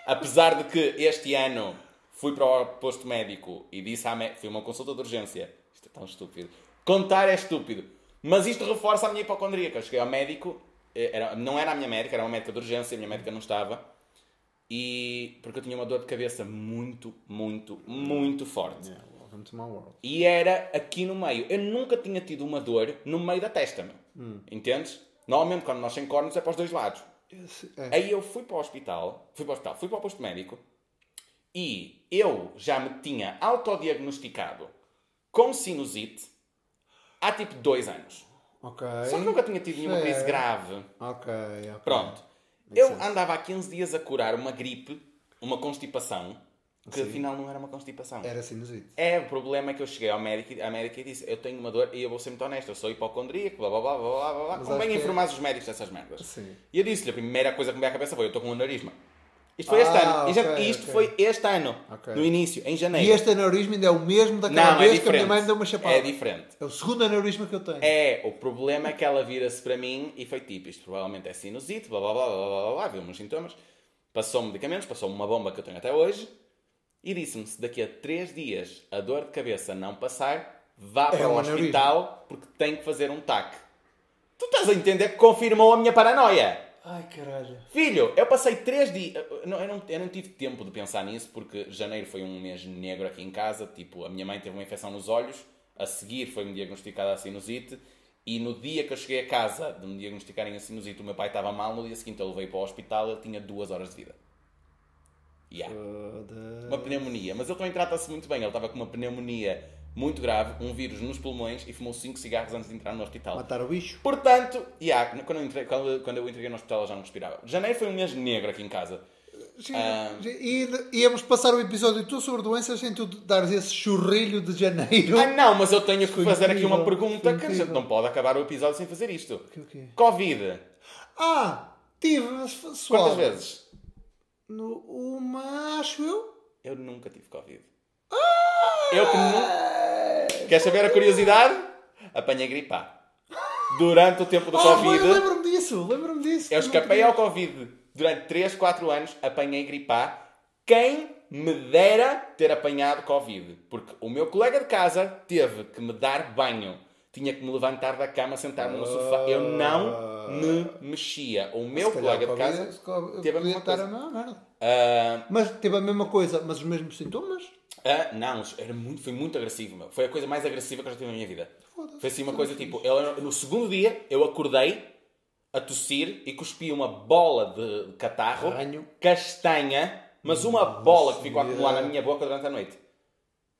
Apesar de que este ano fui para o posto médico e disse à médica, fui a uma consulta de urgência. Isto é tão estúpido. Contar é estúpido. Mas isto reforça a minha hipocondríaca. Eu cheguei ao médico, eh, era, não era a minha médica, era uma médica de urgência, a minha médica não estava. E porque eu tinha uma dor de cabeça muito, muito, muito forte. Yeah, welcome to my world. E era aqui no meio. Eu nunca tinha tido uma dor no meio da testa, meu. Hum. Entendes? Normalmente quando nós sem cornos é para os dois lados. É. Aí eu fui para o hospital, fui para o hospital, fui para o posto médico e eu já me tinha autodiagnosticado com sinusite há tipo dois anos. Ok. Só que nunca tinha tido nenhuma crise Certo. grave. Ok, ok. Pronto. Eu andava há 15 dias a curar uma gripe, uma constipação, que Sim. afinal não era uma constipação. Era sinusite. É, o problema é que eu cheguei ao médico, à médica e disse: Eu tenho uma dor, e eu vou ser muito honesto, eu sou hipocondríaco, blá blá blá blá blá blá. Convém que- informar os médicos dessas merdas. Sim. E eu disse-lhe: a primeira coisa que me veio à cabeça foi: Eu estou com um aneurisma. Isto foi este Ah, ano. E já- ok, isto foi este ano. Ok. No início, em janeiro. E este aneurisma ainda é o mesmo daquela Não, é vez que a minha mãe me deu uma chapada. É diferente. É o segundo aneurisma que eu tenho. É, o problema é que ela vira-se para mim e foi tipo, isto provavelmente é sinusite, blá blá blá blá blá blá, blá viu meus sintomas, passou-me medicamentos, passou-me uma bomba que eu tenho até hoje e disse-me se daqui a 3 dias a dor de cabeça não passar, vá para um o aneurisma. porque tem que fazer um TAC. Tu estás a entender que confirmou a minha paranoia. Ai, caralho. Filho, eu passei três dias. Eu não, eu, não, eu não tive tempo de pensar nisso porque janeiro foi um mês negro aqui em casa. Tipo, a minha mãe teve uma infecção nos olhos. A seguir foi-me diagnosticada a sinusite. E no dia que eu cheguei a casa de me diagnosticarem a sinusite, o meu pai estava mal. No dia seguinte eu levei para o hospital. Ele tinha duas horas de vida. Yeah. Uma pneumonia. Mas ele também trata-se muito bem. Ele estava com uma pneumonia muito grave, um vírus nos pulmões e fumou cinco cigarros antes de entrar no hospital. Matar o bicho. Portanto, yeah, quando, eu entrei, quando, quando eu entreguei no hospital eu já não respirava. Janeiro foi um mês negro aqui em casa. Sim, Ah. E íamos passar o episódio todo sobre doenças sem tu dares esse churrilho de janeiro. Ah não, mas eu tenho que fazer aqui uma pergunta que a gente não pode acabar o episódio sem fazer isto. Que? Covid. Ah, tive, suave. Quantas vezes? No, uma, acho eu. Eu nunca tive Covid. Eu que nunca... Queres saber a curiosidade? Apanhei gripe A. Durante o tempo do Ah, Covid... foi, lembro-me disso, lembro-me disso. Eu Não escapei ao Covid durante 3, 4 anos, apanhei gripe A. Quem me dera ter apanhado Covid? Porque o meu colega de casa teve que me dar banho. Tinha que me levantar da cama, sentar-me no sofá. Eu não me mexia. O meu colega de casa teve a mesma coisa. a mesma merda. Ah, Mas teve a mesma coisa, mas os mesmos sintomas? Ah, não, era muito, foi muito agressivo. Meu. Foi a coisa mais agressiva que eu já tive na minha vida. Foi assim uma coisa é tipo, eu, no segundo dia eu acordei a tossir e cuspi uma bola de catarro castanha, mas uma bola que ficou a acumular na minha boca durante a noite.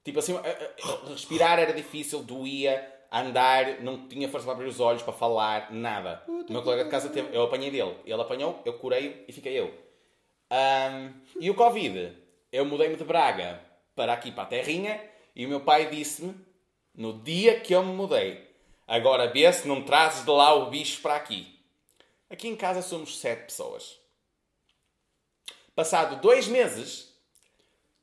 Tipo assim, eh, eh, respirar era difícil, doía, andar, não tinha força para abrir os olhos, para falar, nada. O meu colega de casa teve, eu apanhei dele, ele apanhou, eu curei e fiquei eu. Ahm, e o Covid? Eu mudei-me de Braga para aqui, para a Terrinha, e o meu pai disse-me, no dia que eu me mudei, agora vê se não trazes de lá o bicho para aqui. Aqui em casa somos sete pessoas. Passado dois meses,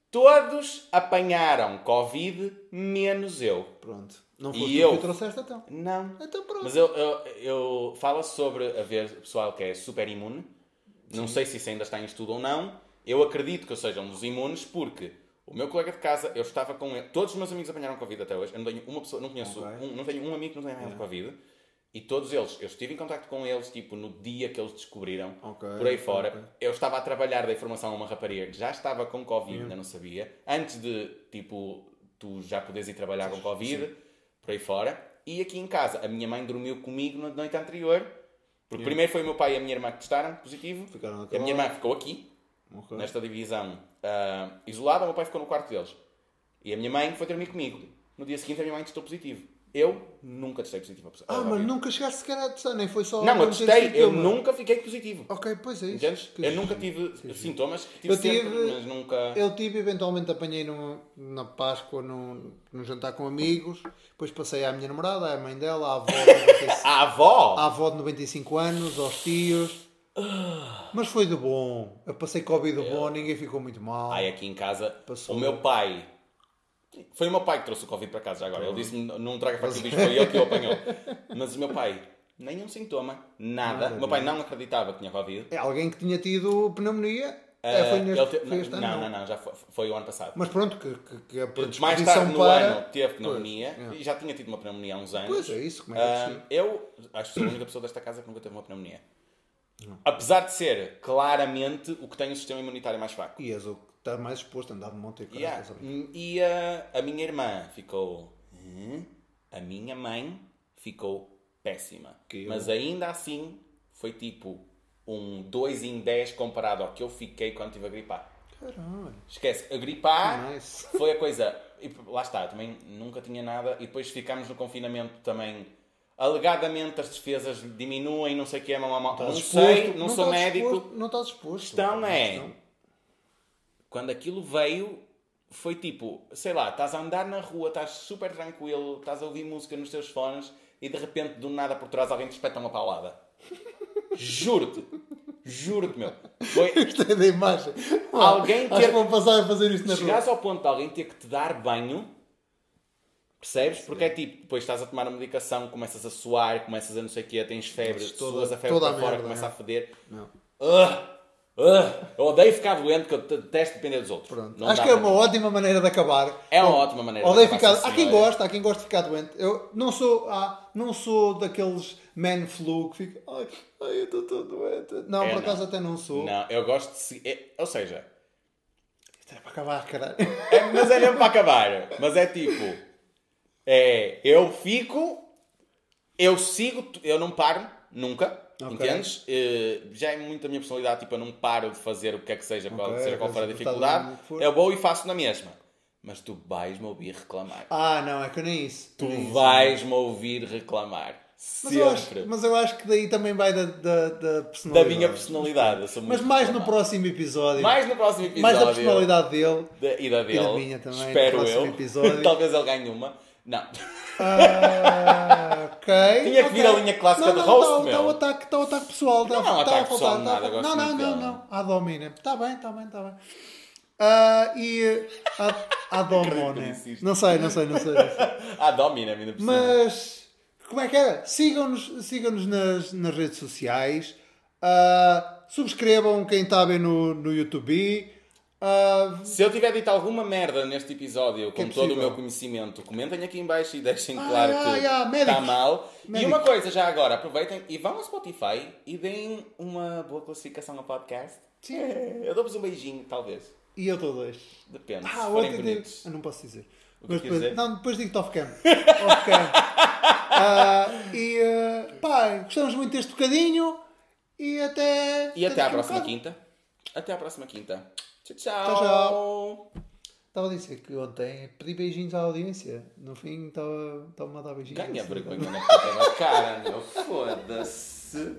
todos apanharam Covid, menos eu. Pronto. Não E foste eu? que trouxeste então. Não. Então pronto. Mas eu, eu, eu falo sobre haver pessoal que é super imune. Não sei se isso ainda está em estudo ou não. Eu acredito que eu seja um dos imunes porque o meu colega de casa, eu estava com ele. Todos os meus amigos apanharam Covid até hoje. Eu não tenho uma pessoa, não conheço, Ok. um, não tenho um amigo que não tenha apanhado Covid. E todos eles, eu estive em contato com eles, tipo, no dia que eles descobriram, Ok, por aí fora. ok. Eu estava a trabalhar da informação a uma rapariga que já estava com Covid, Hum. ainda não sabia. Antes de, tipo, tu já poderes ir trabalhar com Covid, por aí fora. E aqui em casa, a minha mãe dormiu comigo na noite anterior. Porque primeiro foi o meu pai e a minha irmã que testaram positivo. Ficaram a minha irmã ficou aqui, Ok. nesta divisão, ah, isolada. O meu pai ficou no quarto deles. E a minha mãe foi dormir comigo. No dia seguinte, a minha mãe testou positivo. Eu nunca testei positivo a Ah, mas nunca chegaste sequer a testar, nem foi só. Não, eu testei, eu sintoma. nunca fiquei positivo. Ok, pois é isso. Entendes? Que Eu nunca tive Que sintomas, tive Eu sempre, tive- mas nunca. Eu tive, eventualmente apanhei num, na Páscoa num, num jantar com amigos, depois passei à minha namorada, à mãe dela, à avó de *laughs* 95, A avó! à avó de 95 anos, aos tios. Mas foi de bom. Eu passei Covid de bom, ninguém ficou muito mal. Ai, aqui em casa, Passou. o meu pai. Foi o meu pai que trouxe o Covid para casa já agora. Ele disse-me: não traga para aqui o bicho, foi ele que o *laughs* apanhou. Mas o meu pai, nenhum sintoma, nada. Nada, o meu pai não acreditava que tinha Covid. É alguém que tinha tido pneumonia. é, foi Ah, neste, ele te- foi este ano, não, não, não, já foi, foi o ano passado. Mas pronto, que, que, que a Mais tarde no para... ano teve pneumonia Pois, é. e já tinha tido uma pneumonia há uns anos. Pois é isso, como é que é Ah, possível? eu acho que sou a única pessoa desta casa que nunca teve uma pneumonia. Apesar de ser claramente o que tem o sistema imunitário mais fraco. E és o que está mais exposto a andar de monte e Yeah. E a, a minha irmã ficou. A minha mãe ficou péssima. Que eu- Mas ainda assim foi tipo um 2 em 10 comparado ao que eu fiquei quando estive a gripar. Caralho. Esquece, a gripar Nice. foi a coisa. E lá está, também nunca tinha nada. E depois ficámos no confinamento também. Alegadamente as defesas diminuem, não sei o que é, mamá. Não Estás sei, exposto, não, sou médico. exposto, não estás exposto. Questão é- Questão- Quando aquilo veio, foi tipo, sei lá, estás a andar na rua, estás super tranquilo, estás a ouvir música nos teus fones e de repente, do nada por trás, alguém te espeta uma paulada. Juro-te. Juro-te, meu. Foi, *laughs* Isto é da imagem. Alguém Acho ter- que vão passar a fazer isto na rua. chegares ao ponto de alguém ter que te dar banho, percebes? Porque é tipo, depois estás a tomar a medicação, começas a suar, começas a não sei o quê, tens febre, Mas toda- suas a febre toda a para fora, merda, começa é. a feder. Não. Ugh! Ugh! Eu odeio ficar doente, que eu detesto depender dos outros. Pronto. Não Acho dá que é para uma mim. ótima maneira de acabar. É uma ótima maneira de Odeio acabar, ficar. sim, Há quem senhora. gosta, há quem gosta de ficar doente. Eu não sou, ah, não sou daqueles man flu que fica. Ai, ai eu estou todo doente. Não, É, por não. acaso até não sou. Não, eu gosto de. se- é- ou seja, Isto é para acabar, caralho. é- mas é mesmo para acabar. Mas é tipo. É. Eu fico. Eu sigo. Eu não paro, nunca. Ok. Entendes? Eh, já é muito a minha personalidade, tipo, eu não paro de fazer o que quer que seja, qual, Ok, seja qual for a dificuldade. Eu vou e faço na mesma. Mas tu vais-me ouvir reclamar. Ah, não, é que eu nem isso. Tu vais-me ouvir reclamar. Mas eu, acho, mas eu acho que daí também vai da, da, da Da personalidade. minha personalidade. Mas mais no próximo episódio. Mais no próximo episódio. mais da personalidade dele. Da- e da dele. da minha também, Espero eu. episódio. *laughs* Talvez ele ganhe uma. Não. Ah, ok. *laughs* Tinha que vir ok. a linha clássica não, de não, host, tá, meu. Tá o ataque, tá o ataque pessoal. Tá, Não é um tá ataque a faltar, pessoal de tá a nada, gosto Não, não, não, não. A domina. Está bem, está bem, está bem. Ah, e a, a *laughs* domone. Não sei, não sei, não sei. Não sei. *laughs* Ah, domina, ainda por. Mas como é que era? Sigam-nos sigam nas, nas redes sociais. Ah, subscrevam quem está a ver no, no YouTube. Ah, Se eu tiver dito alguma merda neste episódio, com é todo o meu conhecimento, comentem aqui em baixo e deixem Ah, claro ah, que ah, está mal. E Médicos. uma coisa já agora, aproveitem e vão ao Spotify e deem uma boa classificação ao podcast. Sim. *laughs* Eu dou-vos um beijinho, talvez. e eu estou dois. Depende, Ah, se forem outro bonitos. Eu não posso dizer. O que Mas depois, dizer? não, depois digo-te off-cam. *laughs* off-cam. Ah, e ah, pá, gostamos muito deste bocadinho e até. E até à daqui a um próxima quinta. Até à próxima quinta. Tchau, tchau. Tchau, tchau. Estava a dizer que ontem pedi beijinhos à audiência. No fim estava estava a dar beijinhos. Ganha vergonha na cara, meu. Foda-se.